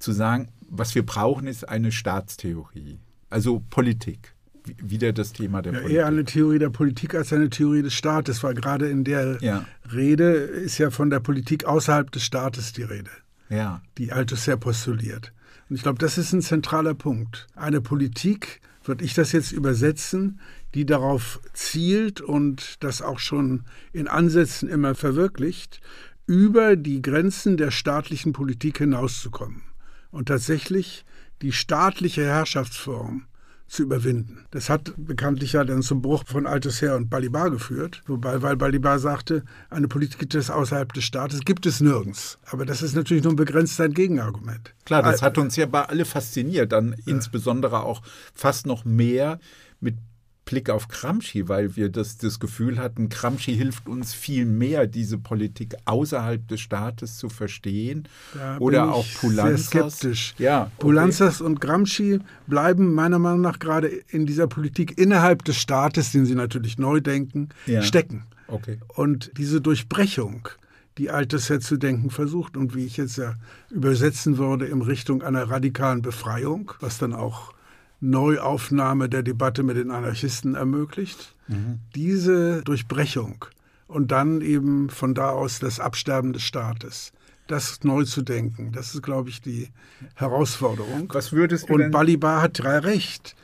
zu sagen, was wir brauchen, ist eine Staatstheorie, also Politik wieder das Thema der ja, Politik. Eher eine Theorie der Politik als eine Theorie des Staates, weil gerade in der ja. Rede ist ja von der Politik außerhalb des Staates die Rede, ja. die Althusser postuliert. Und ich glaube, das ist ein zentraler Punkt. Eine Politik, würde ich das jetzt übersetzen, die darauf zielt und das auch schon in Ansätzen immer verwirklicht, über die Grenzen der staatlichen Politik hinauszukommen und tatsächlich die staatliche Herrschaftsform zu überwinden. Das hat bekanntlich ja dann zum Bruch von Althusser und Balibar geführt, wobei, weil Balibar sagte, eine Politik gibt es außerhalb des Staates, gibt es nirgends. Aber das ist natürlich nur begrenzt ein Gegenargument. Klar, das hat uns ja bei alle fasziniert, dann ja. insbesondere auch fast noch mehr mit Blick auf Gramsci, weil wir das, das Gefühl hatten, Gramsci hilft uns viel mehr, diese Politik außerhalb des Staates zu verstehen. Da Oder auch Pulanzas. Sehr skeptisch. Ja, okay. Pulanzas und Gramsci bleiben meiner Meinung nach gerade in dieser Politik innerhalb des Staates, den sie natürlich neu denken, ja. stecken. Okay. Und diese Durchbrechung, die Altes zu denken versucht und wie ich jetzt ja übersetzen würde in Richtung einer radikalen Befreiung, was dann auch Neuaufnahme der Debatte mit den Anarchisten ermöglicht. Mhm. Diese Durchbrechung und dann eben von da aus das Absterben des Staates. das neu zu denken. Das ist, glaube ich, die Herausforderung. Was würdest du Und Balibar hat drei recht.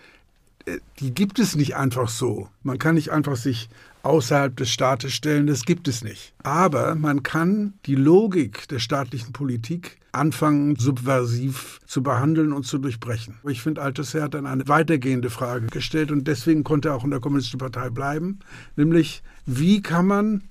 Äh, Die gibt es nicht einfach so. Man kann nicht einfach sich außerhalb des Staates stellen, das gibt es nicht. Aber man kann die Logik der staatlichen Politik anfangen, subversiv zu behandeln und zu durchbrechen. Ich finde, Althusser hat dann eine weitergehende Frage gestellt und deswegen konnte er auch in der Kommunistischen Partei bleiben, nämlich wie kann man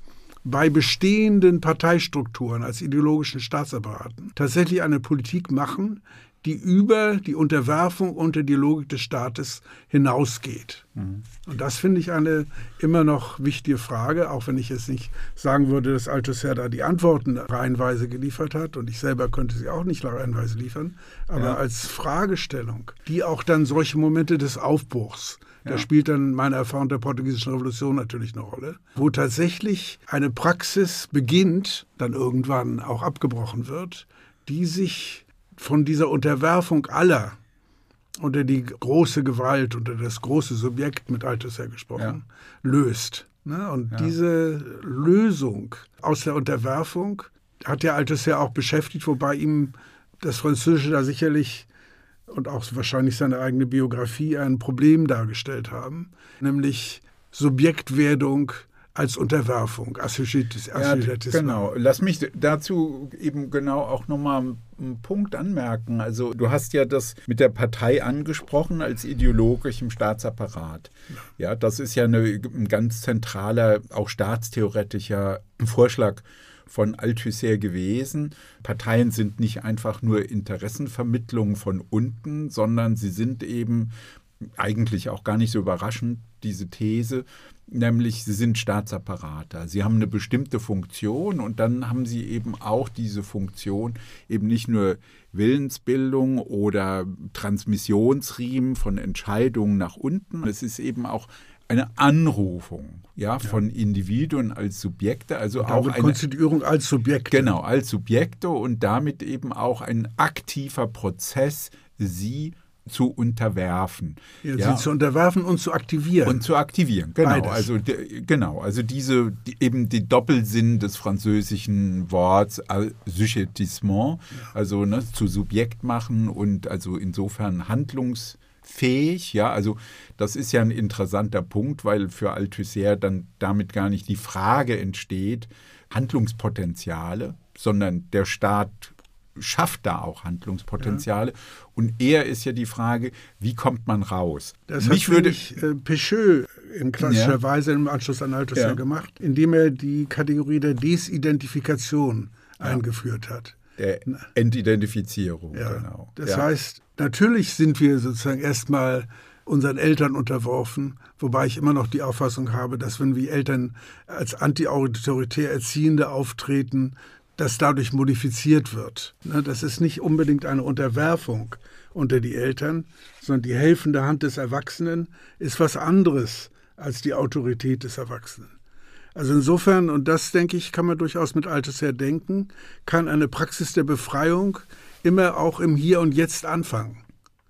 bei bestehenden Parteistrukturen als ideologischen Staatsapparaten tatsächlich eine Politik machen, die über die Unterwerfung unter die Logik des Staates hinausgeht. Und das finde ich eine immer noch wichtige Frage, auch wenn ich jetzt nicht sagen würde, dass Althusser da die Antworten reihenweise geliefert hat und ich selber könnte sie auch nicht reihenweise liefern, aber Ja. als Fragestellung, die auch dann solche Momente des Aufbruchs, da Ja. spielt dann meine Erfahrung der portugiesischen Revolution natürlich eine Rolle, wo tatsächlich eine Praxis beginnt, dann irgendwann auch abgebrochen wird, die sich von dieser Unterwerfung aller unter die große Gewalt, unter das große Subjekt mit Althusser gesprochen, löst. Ne? Und Ja. diese Lösung aus der Unterwerfung hat ja Althusser auch beschäftigt, wobei ihm das Französische da sicherlich und auch wahrscheinlich seine eigene Biografie ein Problem dargestellt haben, nämlich Subjektwerdung als Unterwerfung, Assujettis- Ja, Assujettismus. genau. Lass mich dazu eben genau auch nochmal einen Punkt anmerken. Also du hast ja das mit der Partei angesprochen als ideologisch im Staatsapparat. Ja, das ist ja eine, ein ganz zentraler, auch staatstheoretischer Vorschlag von Althusser gewesen. Parteien sind nicht einfach nur Interessenvermittlung von unten, sondern sie sind eben eigentlich auch gar nicht so überraschend, diese These, nämlich sie sind Staatsapparate. Sie haben eine bestimmte Funktion und dann haben sie eben auch diese Funktion, eben nicht nur Willensbildung oder Transmissionsriemen von Entscheidungen nach unten. Es ist eben auch eine Anrufung ja, von Individuen als Subjekte, also auch eine Konstituierung als Subjekt. Genau, als Subjekte und damit eben auch ein aktiver Prozess, sie zu unterwerfen. Ja, Sie zu unterwerfen und zu aktivieren. Und zu aktivieren, genau. Beides. Also genau, also diese die, eben die Doppelsinn des französischen Worts Sujettissement, also ne, zu Subjekt machen und also insofern handlungsfähig, ja, also das ist ja ein interessanter Punkt, weil für Althusser dann damit gar nicht die Frage entsteht, Handlungspotenziale, sondern der Staat schafft da auch Handlungspotenziale. Und eher ist ja die Frage, wie kommt man raus? Das Mich hat würde, ich, äh, Pecheux in klassischer Ja. Weise im Anschluss an Althusser Ja. gemacht, indem er die Kategorie der Desidentifikation eingeführt hat. der Entidentifizierung, Ja. genau. Das ja. heißt, natürlich sind wir sozusagen erstmal unseren Eltern unterworfen, wobei ich immer noch die Auffassung habe, dass wenn wir Eltern als antiautoritär Erziehende auftreten, das dadurch modifiziert wird. Ne, Das ist nicht unbedingt eine Unterwerfung unter die Eltern, sondern die helfende Hand des Erwachsenen ist was anderes als die Autorität des Erwachsenen. Also insofern, und das denke ich, kann man durchaus mit Althusser denken, kann eine Praxis der Befreiung immer auch im Hier und Jetzt anfangen.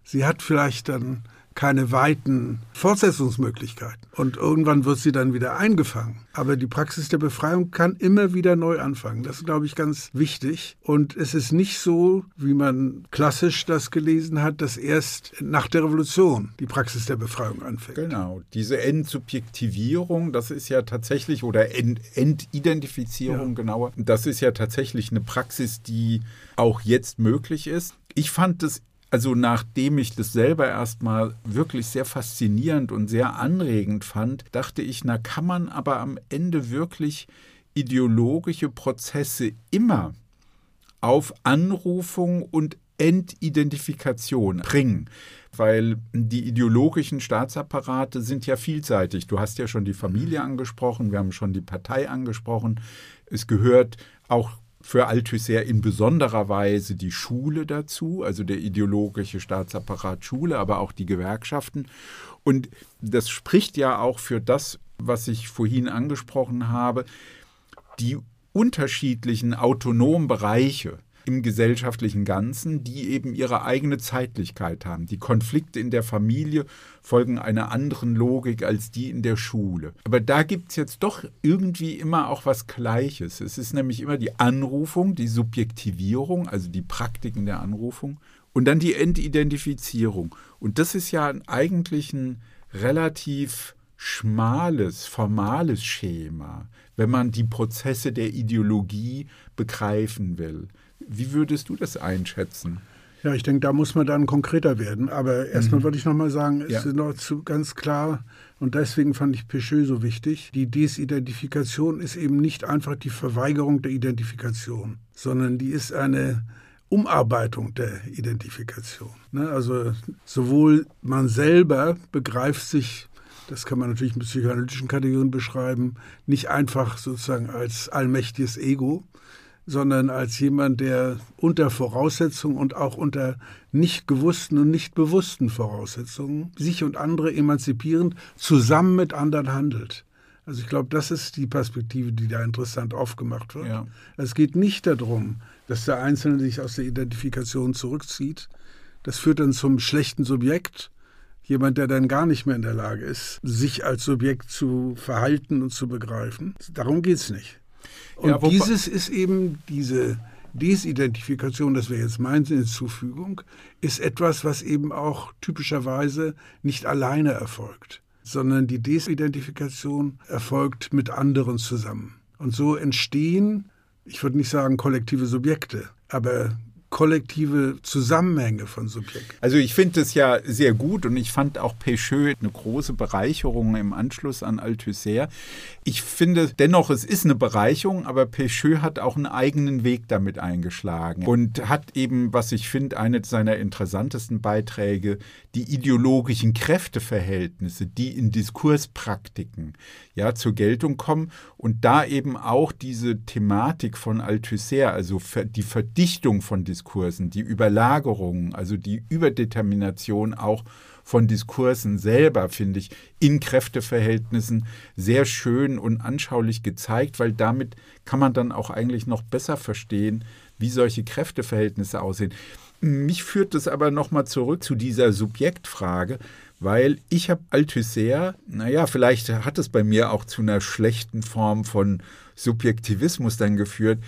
Sie hat vielleicht dann keine weiten Fortsetzungsmöglichkeiten und irgendwann wird sie dann wieder eingefangen. Aber die Praxis der Befreiung kann immer wieder neu anfangen. Das ist, glaube ich, ganz wichtig. Und es ist nicht so, wie man klassisch das gelesen hat, dass erst nach der Revolution die Praxis der Befreiung anfängt. Genau, diese Entsubjektivierung, das ist ja tatsächlich, oder Ent Entidentifizierung Ja. genauer, das ist ja tatsächlich eine Praxis, die auch jetzt möglich ist. Ich fand es, also nachdem ich das selber erstmal wirklich sehr faszinierend und sehr anregend fand, dachte ich, na kann man aber am Ende wirklich ideologische Prozesse immer auf Anrufung und Entidentifikation bringen. Weil die ideologischen Staatsapparate sind ja vielseitig. Du hast ja schon die Familie angesprochen, wir haben schon die Partei angesprochen. Es gehört auch für Althusser in besonderer Weise die Schule dazu, also der ideologische Staatsapparat Schule, aber auch die Gewerkschaften. Und das spricht ja auch für das, was ich vorhin angesprochen habe, die unterschiedlichen autonomen Bereiche, im gesellschaftlichen Ganzen, die eben ihre eigene Zeitlichkeit haben. Die Konflikte in der Familie folgen einer anderen Logik als die in der Schule. Aber da gibt es jetzt doch irgendwie immer auch was Gleiches. Es ist nämlich immer die Anrufung, die Subjektivierung, also die Praktiken der Anrufung und dann die Entidentifizierung. Und das ist ja eigentlich ein relativ schmales, formales Schema, wenn man die Prozesse der Ideologie begreifen will. Wie würdest du das einschätzen? Ja, ich denke, da muss man dann konkreter werden. Aber erstmal mhm. würde ich nochmal sagen, es ja. ist noch zu ganz klar, und deswegen fand ich Pecheux so wichtig, die Desidentifikation ist eben nicht einfach die Verweigerung der Identifikation, sondern die ist eine Umarbeitung der Identifikation. Ne? Also sowohl man selber begreift sich das kann man natürlich mit psychoanalytischen Kategorien beschreiben, nicht einfach sozusagen als allmächtiges Ego, sondern als jemand, der unter Voraussetzungen und auch unter nicht gewussten und nicht bewussten Voraussetzungen sich und andere emanzipierend zusammen mit anderen handelt. Also ich glaube, das ist die Perspektive, die da interessant aufgemacht wird. Ja. Es geht nicht darum, dass der Einzelne sich aus der Identifikation zurückzieht. Das führt dann zum schlechten Subjekt, jemand, der dann gar nicht mehr in der Lage ist, sich als Subjekt zu verhalten und zu begreifen. Darum geht es nicht. Und ja, dieses ist eben diese Desidentifikation, das wäre jetzt meine Hinzufügung, ist etwas, was eben auch typischerweise nicht alleine erfolgt, sondern die Desidentifikation erfolgt mit anderen zusammen. Und so entstehen, ich würde nicht sagen kollektive Subjekte, aber kollektive Zusammenhänge von Subjekten. Also ich finde es ja sehr gut und ich fand auch Pecheux eine große Bereicherung im Anschluss an Althusser. Ich finde dennoch, es ist eine Bereicherung, aber Pecheux hat auch einen eigenen Weg damit eingeschlagen und hat eben, was ich finde, eine seiner interessantesten Beiträge, die ideologischen Kräfteverhältnisse, die in Diskurspraktiken ja zur Geltung kommen und da eben auch diese Thematik von Althusser, also die Verdichtung von Diskursen, Diskursen, die Überlagerung, also die Überdetermination auch von Diskursen selber, finde ich, in Kräfteverhältnissen sehr schön und anschaulich gezeigt, weil damit kann man dann auch eigentlich noch besser verstehen, wie solche Kräfteverhältnisse aussehen. Mich führt es aber nochmal zurück zu dieser Subjektfrage, weil ich habe Althusser, naja, vielleicht hat es bei mir auch zu einer schlechten Form von Subjektivismus dann geführt.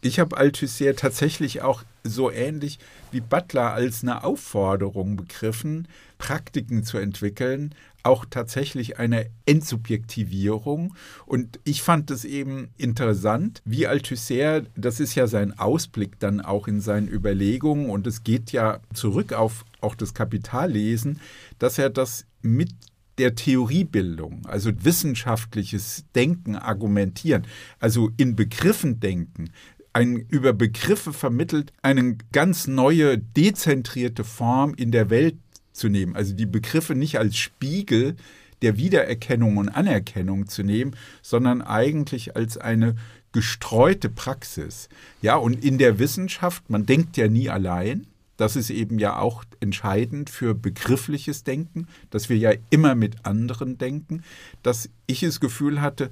Ich habe Althusser tatsächlich auch so ähnlich wie Butler als eine Aufforderung begriffen, Praktiken zu entwickeln, auch tatsächlich eine Entsubjektivierung. Und ich fand es eben interessant, wie Althusser, das ist ja sein Ausblick dann auch in seinen Überlegungen und es geht ja zurück auf auch das Kapitallesen, dass er das mit der Theoriebildung, also wissenschaftliches Denken, argumentieren, also in Begriffen denken, ein über Begriffe vermittelt, eine ganz neue, dezentrierte Form in der Welt zu nehmen. Also die Begriffe nicht als Spiegel der Wiedererkennung und Anerkennung zu nehmen, sondern eigentlich als eine gestreute Praxis. Ja, und in der Wissenschaft, man denkt ja nie allein. Das ist eben ja auch entscheidend für begriffliches Denken, dass wir ja immer mit anderen denken, dass ich das Gefühl hatte,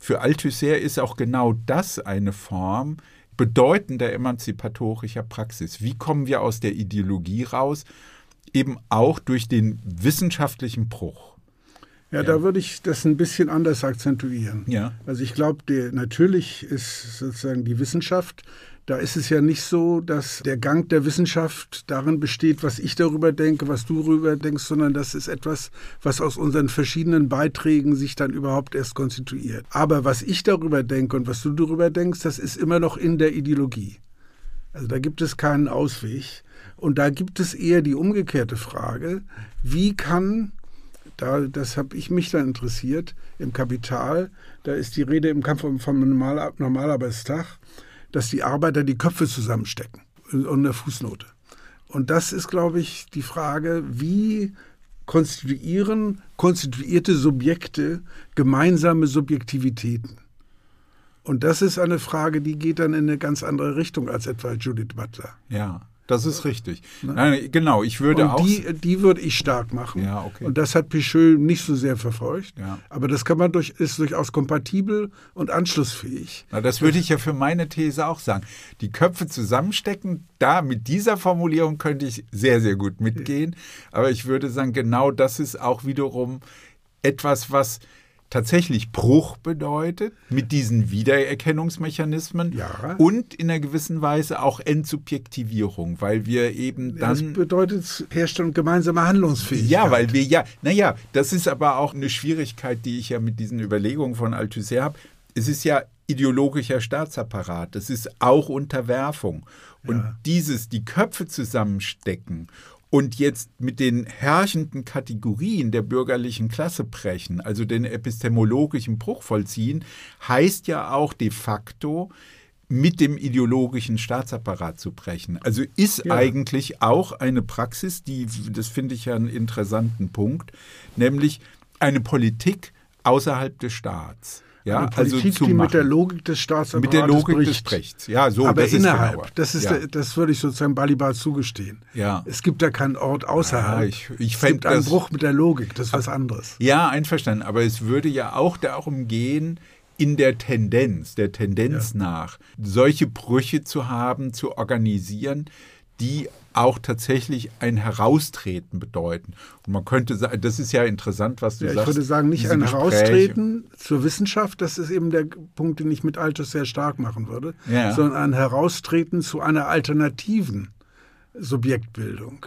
für Althusser ist auch genau das eine Form bedeutender emanzipatorischer Praxis. Wie kommen wir aus der Ideologie raus? Eben auch durch den wissenschaftlichen Bruch. Ja, ja, da würde ich das ein bisschen anders akzentuieren. Ja. Also ich glaube, natürlich ist sozusagen die Wissenschaft da ist es ja nicht so, dass der Gang der Wissenschaft darin besteht, was ich darüber denke, was du darüber denkst, sondern das ist etwas, was aus unseren verschiedenen Beiträgen sich dann überhaupt erst konstituiert. Aber was ich darüber denke und was du darüber denkst, das ist immer noch in der Ideologie. Also da gibt es keinen Ausweg. Und da gibt es eher die umgekehrte Frage, wie kann da, das habe ich mich dann interessiert, im Kapital, da ist die Rede im Kampf vom Normalarbeitstag, dass die Arbeiter die Köpfe zusammenstecken und eine Fußnote. Und das ist, glaube ich, die Frage, wie konstituieren konstituierte Subjekte gemeinsame Subjektivitäten? Und das ist eine Frage, die geht dann in eine ganz andere Richtung als etwa Judith Butler. Ja. Das ist richtig. Ne? Nein, genau, ich würde und auch. Die, die würde ich stark machen. Ja, okay. Und das hat Picheux nicht so sehr verfolgt. Ja. Aber das kann man durch, ist durchaus kompatibel und anschlussfähig. Na, das würde ich ja für meine These auch sagen. Die Köpfe zusammenstecken, da mit dieser Formulierung könnte ich sehr, sehr gut mitgehen. Aber ich würde sagen, genau das ist auch wiederum etwas, was tatsächlich Bruch bedeutet mit diesen Wiedererkennungsmechanismen ja. und in einer gewissen Weise auch Entsubjektivierung, weil wir eben dann. Das bedeutet Herstellung gemeinsamer Handlungsfähigkeit. Ja, weil wir ja, naja, das ist aber auch eine Schwierigkeit, die ich ja mit diesen Überlegungen von Althusser habe. Es ist ja ideologischer Staatsapparat, es ist auch Unterwerfung. Und Ja. dieses, die Köpfe zusammenstecken und jetzt mit den herrschenden Kategorien der bürgerlichen Klasse brechen, also den epistemologischen Bruch vollziehen, heißt ja auch de facto, mit dem ideologischen Staatsapparat zu brechen. Also ist Ja. eigentlich auch eine Praxis, die, das finde ich ja einen interessanten Punkt, nämlich eine Politik außerhalb des Staats. Ja, Eine Politik, also zu die mit der. Logik des Staatsapparates mit der Logik des bricht. Rechts. Ja, so, aber das ist innerhalb, genauer. das, ist ja. der, das würde ich sozusagen Balibar zugestehen. Ja. Es gibt da keinen Ort außerhalb. Ja, ich- ich es gibt einen Bruch mit der Logik, das ist was anderes. Ja, einverstanden. Aber es würde ja auch darum gehen, in der Tendenz, der Tendenz nach, solche Brüche zu haben, zu organisieren, die auch tatsächlich ein Heraustreten bedeuten. Und man könnte sagen, das ist ja interessant, was du Ja, ich sagst. würde sagen, nicht ein Gespräche. Heraustreten zur Wissenschaft, das ist eben der Punkt, den ich mit Altus sehr stark machen würde, Ja. sondern ein Heraustreten zu einer alternativen Subjektbildung.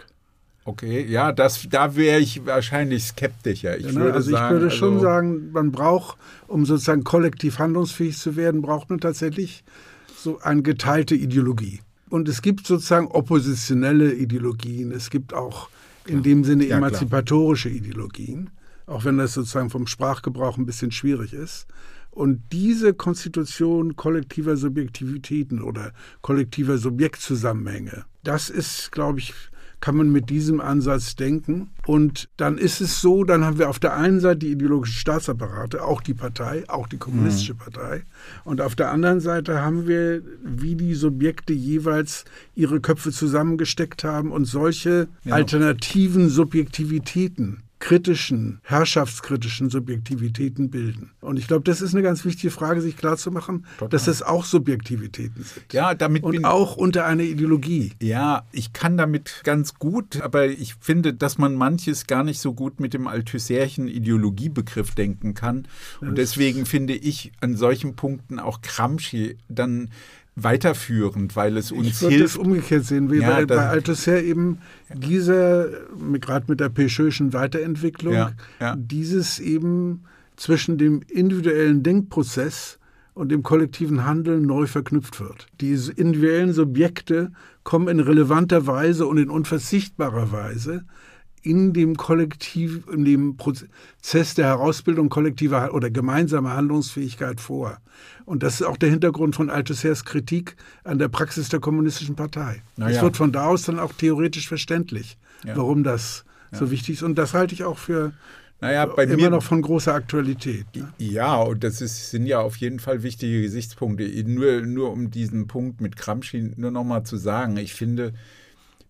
Okay, ja, das, da wäre ich wahrscheinlich skeptischer. Ich Ja, ne? würde also sagen, ich würde schon also- sagen, man braucht, um sozusagen kollektiv handlungsfähig zu werden, braucht man tatsächlich so eine geteilte Ideologie. Und es gibt sozusagen oppositionelle Ideologien, es gibt auch in dem Sinne Ja, klar. emanzipatorische Ideologien, auch wenn das sozusagen vom Sprachgebrauch ein bisschen schwierig ist. Und diese Konstitution kollektiver Subjektivitäten oder kollektiver Subjektzusammenhänge, das ist, glaube ich, kann man mit diesem Ansatz denken. Und dann ist es so, dann haben wir auf der einen Seite die ideologischen Staatsapparate, auch die Partei, auch die kommunistische Partei. Und auf der anderen Seite haben wir, wie die Subjekte jeweils ihre Köpfe zusammengesteckt haben und solche Ja. alternativen Subjektivitäten kritischen, herrschaftskritischen Subjektivitäten bilden. Und ich glaube, das ist eine ganz wichtige Frage, sich klarzumachen, dass das auch Subjektivitäten sind. Ja, damit Und bin auch unter einer Ideologie. Ja, ich kann damit ganz gut, aber ich finde, dass man manches gar nicht so gut mit dem althusserischen Ideologiebegriff denken kann. Und deswegen finde ich an solchen Punkten auch Gramsci dann weiterführend, weil es uns Ich würde das hilft. umgekehrt sehen, wie Ja, bei, bei Althusser eben dieser, gerade mit der Peugeot'schen Weiterentwicklung, Ja, ja. dieses eben zwischen dem individuellen Denkprozess und dem kollektiven Handeln neu verknüpft wird. Diese individuellen Subjekte kommen in relevanter Weise und in unverzichtbarer Weise in dem Kollektiv, in dem Prozess der Herausbildung kollektiver oder gemeinsamer Handlungsfähigkeit vor. Und das ist auch der Hintergrund von Althusser's Kritik an der Praxis der kommunistischen Partei. Es ja. wird von da aus dann auch theoretisch verständlich, Ja. warum das so wichtig ist. Und das halte ich auch für Naja, bei immer mir noch von großer Aktualität. Ne? Ja, und das ist, sind ja auf jeden Fall wichtige Gesichtspunkte. Nur, nur um diesen Punkt mit Gramsci nur noch mal zu sagen, ich finde,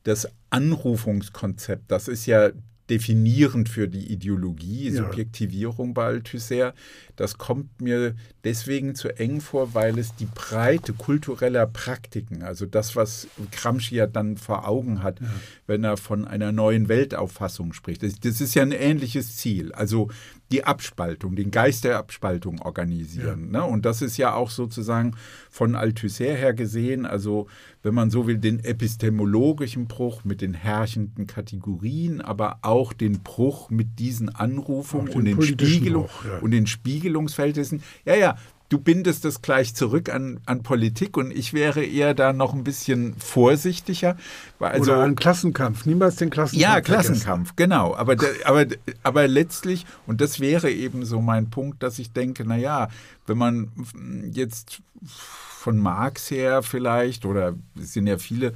das Anrufungskonzept, das ist ja definierend für die Ideologie. Subjektivierung bei Althusser, das kommt mir deswegen zu eng vor, weil es die Breite kultureller Praktiken, also das, was Gramsci ja dann vor Augen hat, wenn er von einer neuen Weltauffassung spricht. Das, das ist ja ein ähnliches Ziel, also die Abspaltung, den Geist der Abspaltung organisieren. Ne? Und das ist ja auch sozusagen von Althusser her gesehen, also wenn man so will, den epistemologischen Bruch mit den herrschenden Kategorien, aber auch den Bruch mit diesen Anrufungen den und den, politischen Spiegelung, Bruch, ja. und den Spiegelungsverhältnissen. Ja, ja, du bindest das gleich zurück an, an Politik und ich wäre eher da noch ein bisschen vorsichtiger. Also, Oder ein Klassenkampf. Niemals den Klassenkampf. ja, vergessen. Klassenkampf, genau. Aber, aber, aber letztlich, und das wäre eben so mein Punkt, dass ich denke, naja, wenn man jetzt von Marx her vielleicht, oder es sind ja viele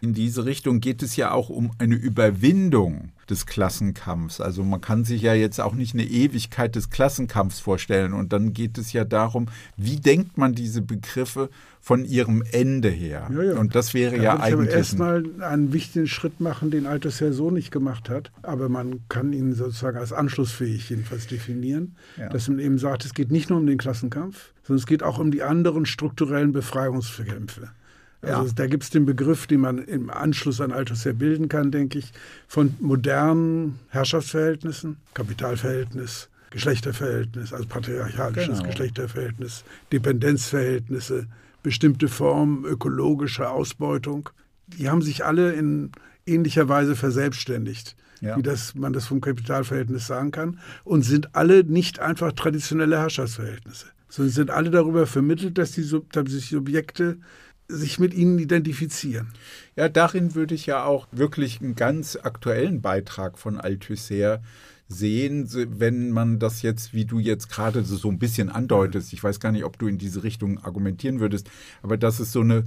In diese Richtung geht es ja auch um eine Überwindung des Klassenkampfs. Also man kann sich ja jetzt auch nicht eine Ewigkeit des Klassenkampfs vorstellen. Und dann geht es ja darum, wie denkt man diese Begriffe von ihrem Ende her? Ja, ja. Und das wäre da ja eigentlich. erstmal einen wichtigen Schritt machen, den Althusser so nicht gemacht hat. Aber man kann ihn sozusagen als anschlussfähig jedenfalls definieren. Ja. Dass man eben sagt, es geht nicht nur um den Klassenkampf, sondern es geht auch um die anderen strukturellen Befreiungskämpfe. Also ja. da gibt es den Begriff, den man im Anschluss an Althusser bilden kann, denke ich, von modernen Herrschaftsverhältnissen, Kapitalverhältnis, Geschlechterverhältnis, also patriarchalisches genau. Geschlechterverhältnis, Dependenzverhältnisse, bestimmte Formen ökologischer Ausbeutung. Die haben sich alle in ähnlicher Weise verselbstständigt, ja. wie das, man das vom Kapitalverhältnis sagen kann, und sind alle nicht einfach traditionelle Herrschaftsverhältnisse, sondern sind alle darüber vermittelt, dass die, dass die Subjekte sich mit ihnen identifizieren. Ja, darin würde ich ja auch wirklich einen ganz aktuellen Beitrag von Althusser sehen, wenn man das jetzt, wie du jetzt gerade so, ein bisschen andeutest, ich weiß gar nicht, ob du in diese Richtung argumentieren würdest, aber dass es so eine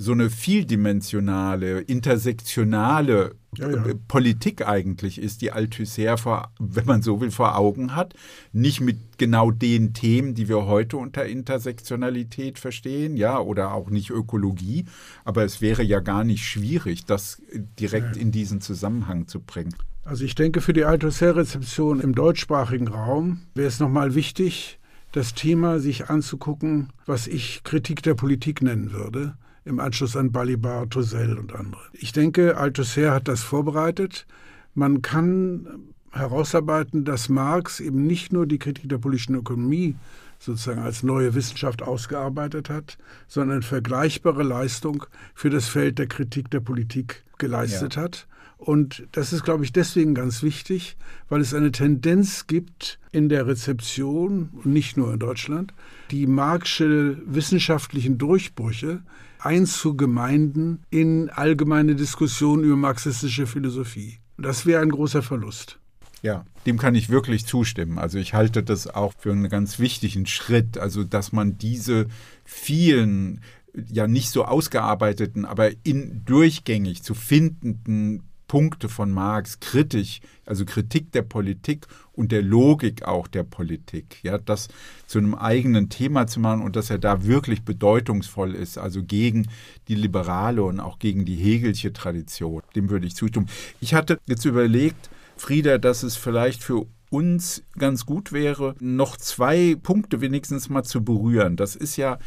so eine vieldimensionale, intersektionale ja, ja. Politik eigentlich ist, die Althusser, vor, wenn man so will, vor Augen hat. Nicht mit genau den Themen, die wir heute unter Intersektionalität verstehen, ja, oder auch nicht Ökologie. Aber es wäre ja gar nicht schwierig, das direkt ja. in diesen Zusammenhang zu bringen. Also ich denke, für die Althusser-Rezeption im deutschsprachigen Raum wäre es nochmal wichtig, das Thema sich anzugucken, was ich Kritik der Politik nennen würde im Anschluss an Balibar, Tosel und andere. Ich denke, Althusser hat das vorbereitet. Man kann herausarbeiten, dass Marx eben nicht nur die Kritik der politischen Ökonomie sozusagen als neue Wissenschaft ausgearbeitet hat, sondern eine vergleichbare Leistung für das Feld der Kritik der Politik geleistet ja. hat. Und das ist, glaube ich, deswegen ganz wichtig, weil es eine Tendenz gibt in der Rezeption, nicht nur in Deutschland, die marxische wissenschaftlichen Durchbrüche einzugemeinden in allgemeine Diskussionen über marxistische Philosophie. Das wäre ein großer Verlust. Ja, dem kann ich wirklich zustimmen. Also ich halte das auch für einen ganz wichtigen Schritt, also dass man diese vielen ja nicht so ausgearbeiteten, aber in durchgängig zu findenden Punkte von Marx kritisch, also Kritik der Politik und der Logik auch der Politik, ja, das zu einem eigenen Thema zu machen und dass er da wirklich bedeutungsvoll ist, also gegen die liberale und auch gegen die Hegelsche Tradition, dem würde ich zustimmen. Ich hatte jetzt überlegt, Frieda, dass es vielleicht für uns ganz gut wäre, noch zwei Punkte wenigstens mal zu berühren. Das ist ja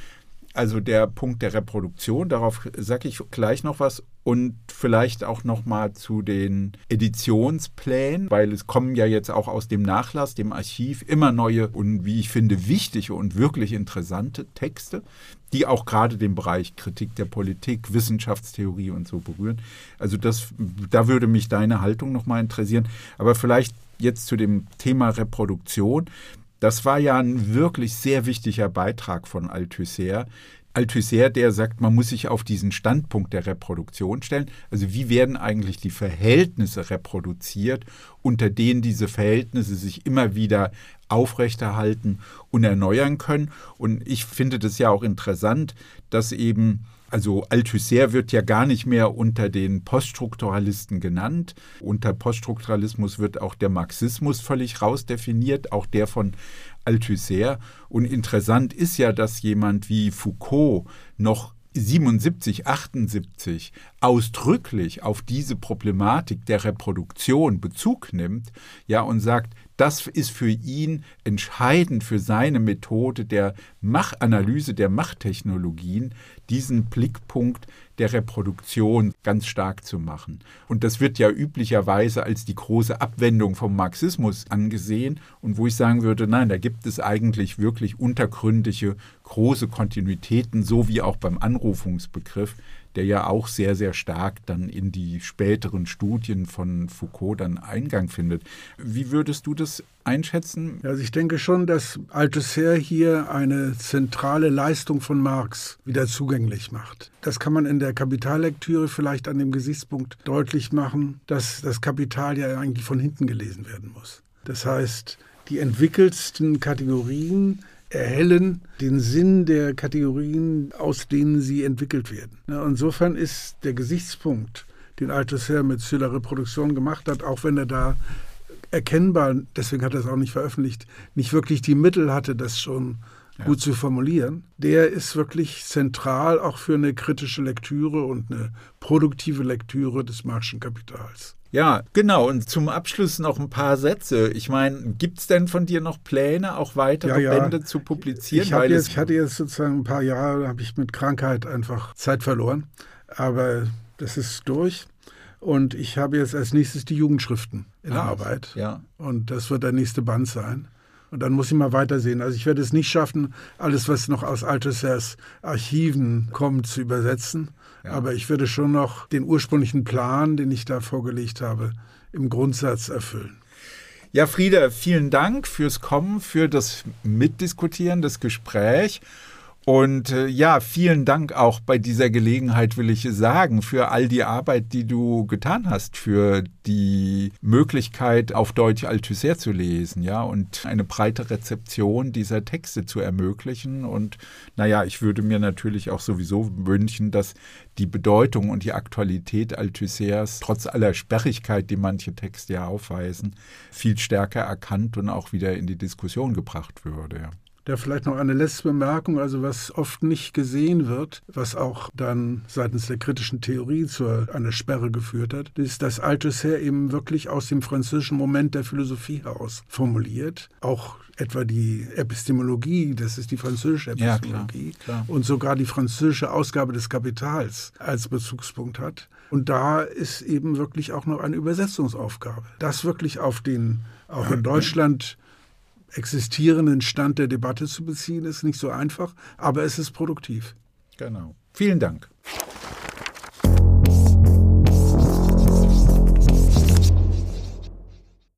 also der Punkt der Reproduktion, darauf sage ich gleich noch was und vielleicht auch noch mal zu den Editionsplänen, weil es kommen ja jetzt auch aus dem Nachlass, dem Archiv immer neue und wie ich finde wichtige und wirklich interessante Texte, die auch gerade den Bereich Kritik der Politik, Wissenschaftstheorie und so berühren. Also das da würde mich deine Haltung noch mal interessieren, aber vielleicht jetzt zu dem Thema Reproduktion. Das war ja ein wirklich sehr wichtiger Beitrag von Althusser. Althusser, der sagt, man muss sich auf diesen Standpunkt der Reproduktion stellen. Also wie werden eigentlich die Verhältnisse reproduziert, unter denen diese Verhältnisse sich immer wieder aufrechterhalten und erneuern können. Und ich finde das ja auch interessant, dass eben also Althusser wird ja gar nicht mehr unter den Poststrukturalisten genannt. Unter Poststrukturalismus wird auch der Marxismus völlig rausdefiniert, auch der von Althusser. Und interessant ist ja, dass jemand wie Foucault noch 77, 78 ausdrücklich auf diese Problematik der Reproduktion Bezug nimmt, ja, und sagt, das ist für ihn entscheidend für seine Methode der Machanalyse der Machttechnologien, diesen Blickpunkt der Reproduktion ganz stark zu machen. Und das wird ja üblicherweise als die große Abwendung vom Marxismus angesehen und wo ich sagen würde, nein, da gibt es eigentlich wirklich untergründige große Kontinuitäten, so wie auch beim Anrufungsbegriff, der ja auch sehr, sehr stark dann in die späteren Studien von Foucault dann Eingang findet. Wie würdest du das einschätzen? Also ich denke schon, dass Althusser hier eine zentrale Leistung von Marx wieder zugänglich macht. Das kann man in der Kapitallektüre vielleicht an dem Gesichtspunkt deutlich machen, dass das Kapital ja eigentlich von hinten gelesen werden muss. Das heißt, die entwickelsten Kategorien erhellen den Sinn der Kategorien, aus denen sie entwickelt werden. Insofern ist der Gesichtspunkt, den Althusser mit Sylla Reproduktion gemacht hat, auch wenn er da erkennbar, deswegen hat er es auch nicht veröffentlicht, nicht wirklich die Mittel hatte, das schon ja. gut zu formulieren, der ist wirklich zentral auch für eine kritische Lektüre und eine produktive Lektüre des Marxischen Kapitals. Ja, genau. Und zum Abschluss noch ein paar Sätze. Ich meine, gibt es denn von dir noch Pläne, auch weitere ja, ja. Bände zu publizieren? Ich, jetzt, ich hatte jetzt sozusagen ein paar Jahre, habe ich mit Krankheit einfach Zeit verloren. Aber das ist durch. Und ich habe jetzt als nächstes die Jugendschriften in ah, Arbeit. Ja. Und das wird der nächste Band sein. Und dann muss ich mal weitersehen. Also ich werde es nicht schaffen, alles, was noch aus Althusser's Archiven kommt, zu übersetzen. Ja. Aber ich werde schon noch den ursprünglichen Plan, den ich da vorgelegt habe, im Grundsatz erfüllen. Ja, Frieda, vielen Dank fürs Kommen, für das Mitdiskutieren, das Gespräch. Und äh, ja, vielen Dank auch bei dieser Gelegenheit, will ich sagen, für all die Arbeit, die du getan hast, für die Möglichkeit, auf Deutsch Althusser zu lesen, ja, und eine breite Rezeption dieser Texte zu ermöglichen. Und naja, ich würde mir natürlich auch sowieso wünschen, dass die Bedeutung und die Aktualität Althussers, trotz aller Sperrigkeit, die manche Texte ja aufweisen, viel stärker erkannt und auch wieder in die Diskussion gebracht würde. Ja. Da vielleicht noch eine letzte Bemerkung, also was oft nicht gesehen wird, was auch dann seitens der kritischen Theorie zu einer Sperre geführt hat, ist, dass Althusser eben wirklich aus dem französischen Moment der Philosophie heraus formuliert. Auch etwa die Epistemologie, das ist die französische Epistemologie, ja, klar, klar. und sogar die französische Ausgabe des Kapitals als Bezugspunkt hat. Und da ist eben wirklich auch noch eine Übersetzungsaufgabe. Das wirklich auf den, auch in Deutschland, existierenden Stand der Debatte zu beziehen, ist nicht so einfach, aber es ist produktiv. Genau. Vielen Dank.